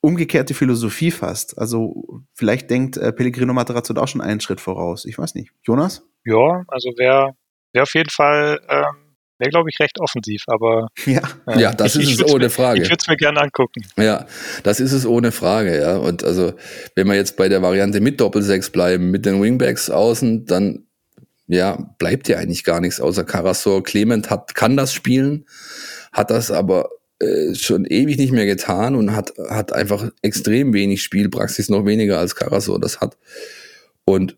umgekehrte Philosophie fast. Also vielleicht denkt äh, Pellegrino Matarazzo da auch schon einen Schritt voraus. Ich weiß nicht. Jonas? Ja, also wäre wär auf jeden Fall, ähm, wäre glaube ich recht offensiv, aber ja, äh, ja das ich, ist es ohne mir, Frage. Ich würde es mir gerne angucken. Ja, das ist es ohne Frage, ja. Und also, wenn wir jetzt bei der Variante mit Doppelsechs bleiben, mit den Wingbacks außen, dann ja, bleibt ja eigentlich gar nichts außer Karasor. Clement hat, kann das spielen, hat das aber äh, schon ewig nicht mehr getan und hat, hat einfach extrem wenig Spielpraxis, noch weniger als Karasor das hat. Und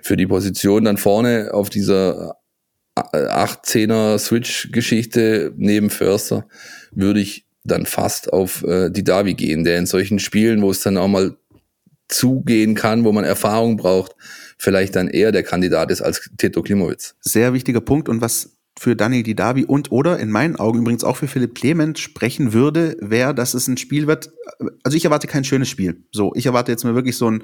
für die Position dann vorne auf dieser 8-10er Switch-Geschichte neben Förster würde ich dann fast auf äh, die Davi gehen, der in solchen Spielen, wo es dann auch mal zugehen kann, wo man Erfahrung braucht, vielleicht dann eher der Kandidat ist als Tito Klimowitz. Sehr wichtiger Punkt und was für Daniel Didavi und oder in meinen Augen übrigens auch für Philipp Clement sprechen würde, wäre, dass es ein Spiel wird. Also ich erwarte kein schönes Spiel. So, ich erwarte jetzt mal wirklich so ein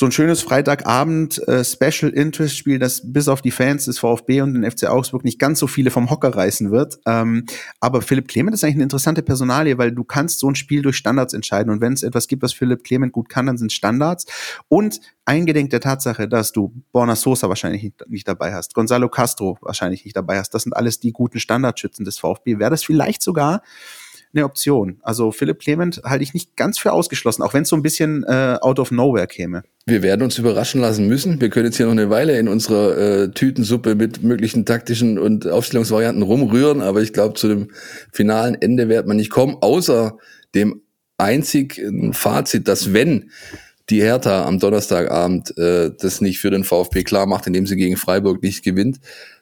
so ein schönes Freitagabend äh, Special Interest Spiel, das bis auf die Fans des VfB und den FC Augsburg nicht ganz so viele vom Hocker reißen wird. Ähm, aber Philipp Clement ist eigentlich eine interessante Personalie, weil du kannst so ein Spiel durch Standards entscheiden. Und wenn es etwas gibt, was Philipp Clement gut kann, dann sind Standards. Und eingedenk der Tatsache, dass du Borna Sosa wahrscheinlich nicht dabei hast, Gonzalo Castro wahrscheinlich nicht dabei hast, das sind alles die guten Standardschützen des VfB, wäre das vielleicht sogar eine Option. Also Philipp Clement halte ich nicht ganz für ausgeschlossen, auch wenn es so ein bisschen äh, out of nowhere käme. wir werden uns überraschen lassen müssen. Wir können jetzt hier noch eine Weile in unserer äh, Tütensuppe mit möglichen taktischen und Aufstellungsvarianten rumrühren, aber ich glaube, zu dem finalen Ende wird man nicht kommen, außer dem einzigen Fazit, dass wenn die Hertha am Donnerstagabend äh, das nicht für den VfB klar macht, indem sie gegen Freiburg nicht gewinnt,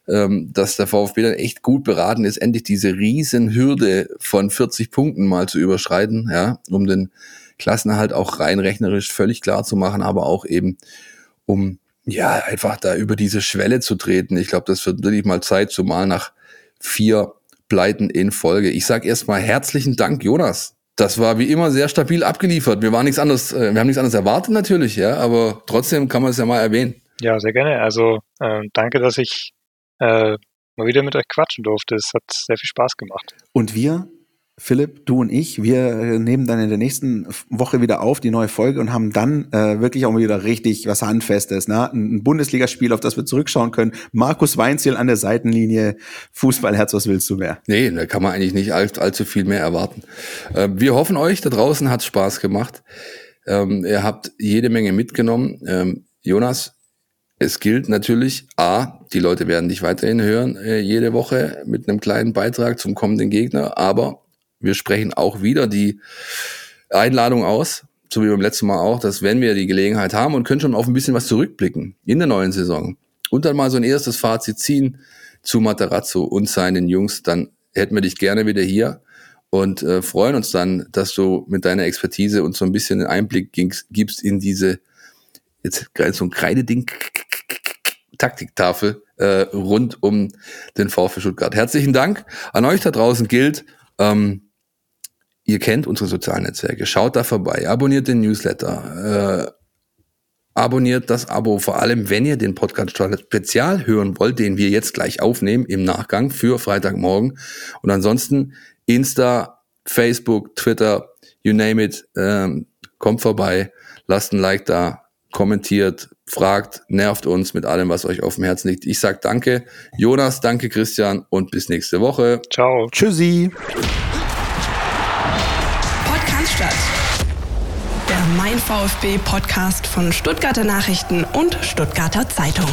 ähm, dass der VfB dann echt gut beraten ist, endlich diese riesen Hürde von 40 Punkten mal zu überschreiten, ja, um den Klassenerhalt auch rein rechnerisch völlig klar zu machen, aber auch eben um ja einfach da über diese Schwelle zu treten. Ich glaube, das wird wirklich mal Zeit, zumal nach vier Pleiten in Folge. Ich sage erstmal herzlichen Dank, Jonas. Das war wie immer sehr stabil abgeliefert. Wir waren nichts anderes, äh, wir haben nichts anderes erwartet natürlich, ja, aber trotzdem kann man es ja mal erwähnen. Ja, sehr gerne. Also äh, danke, dass ich äh, mal wieder mit euch quatschen durfte. Es hat sehr viel Spaß gemacht. Und wir Philipp, du und ich, wir äh, nehmen dann in der nächsten Woche wieder auf die neue Folge und haben dann äh, wirklich auch mal wieder richtig was Handfestes. Ne? Ein Bundesligaspiel, auf das wir zurückschauen können. Markus Weinziel an der Seitenlinie. Fußballherz, was willst du mehr? Nee, da kann man eigentlich nicht all, allzu viel mehr erwarten. Äh, wir hoffen euch, da draußen hat Spaß gemacht. Ähm, ihr habt jede Menge mitgenommen. Ähm, Jonas, es gilt natürlich, A, die Leute werden dich weiterhin hören, äh, jede Woche mit einem kleinen Beitrag zum kommenden Gegner, aber wir sprechen auch wieder die Einladung aus, so wie beim letzten Mal auch, dass wenn wir die Gelegenheit haben und können schon auf ein bisschen was zurückblicken in der neuen Saison und dann mal so ein erstes Fazit ziehen zu Materazzo und seinen Jungs, dann hätten wir dich gerne wieder hier und äh, freuen uns dann, dass du mit deiner Expertise uns so ein bisschen einen Einblick gibst in diese jetzt so ein Kreideding Taktiktafel äh, rund um den VfB Stuttgart. Herzlichen Dank an euch da draußen gilt. Ähm, Ihr kennt unsere sozialen Netzwerke. Schaut da vorbei. Abonniert den Newsletter. Äh, abonniert das Abo. Vor allem, wenn ihr den Podcast Spezial hören wollt, den wir jetzt gleich aufnehmen im Nachgang für Freitagmorgen. Und ansonsten Insta, Facebook, Twitter, you name it. Ähm, kommt vorbei. Lasst ein Like da. Kommentiert, fragt, nervt uns mit allem, was euch auf dem Herzen liegt. Ich sag danke, Jonas, danke Christian und bis nächste Woche. Ciao. Tschüssi. Stadt. Der Mein VfB Podcast von Stuttgarter Nachrichten und Stuttgarter Zeitung.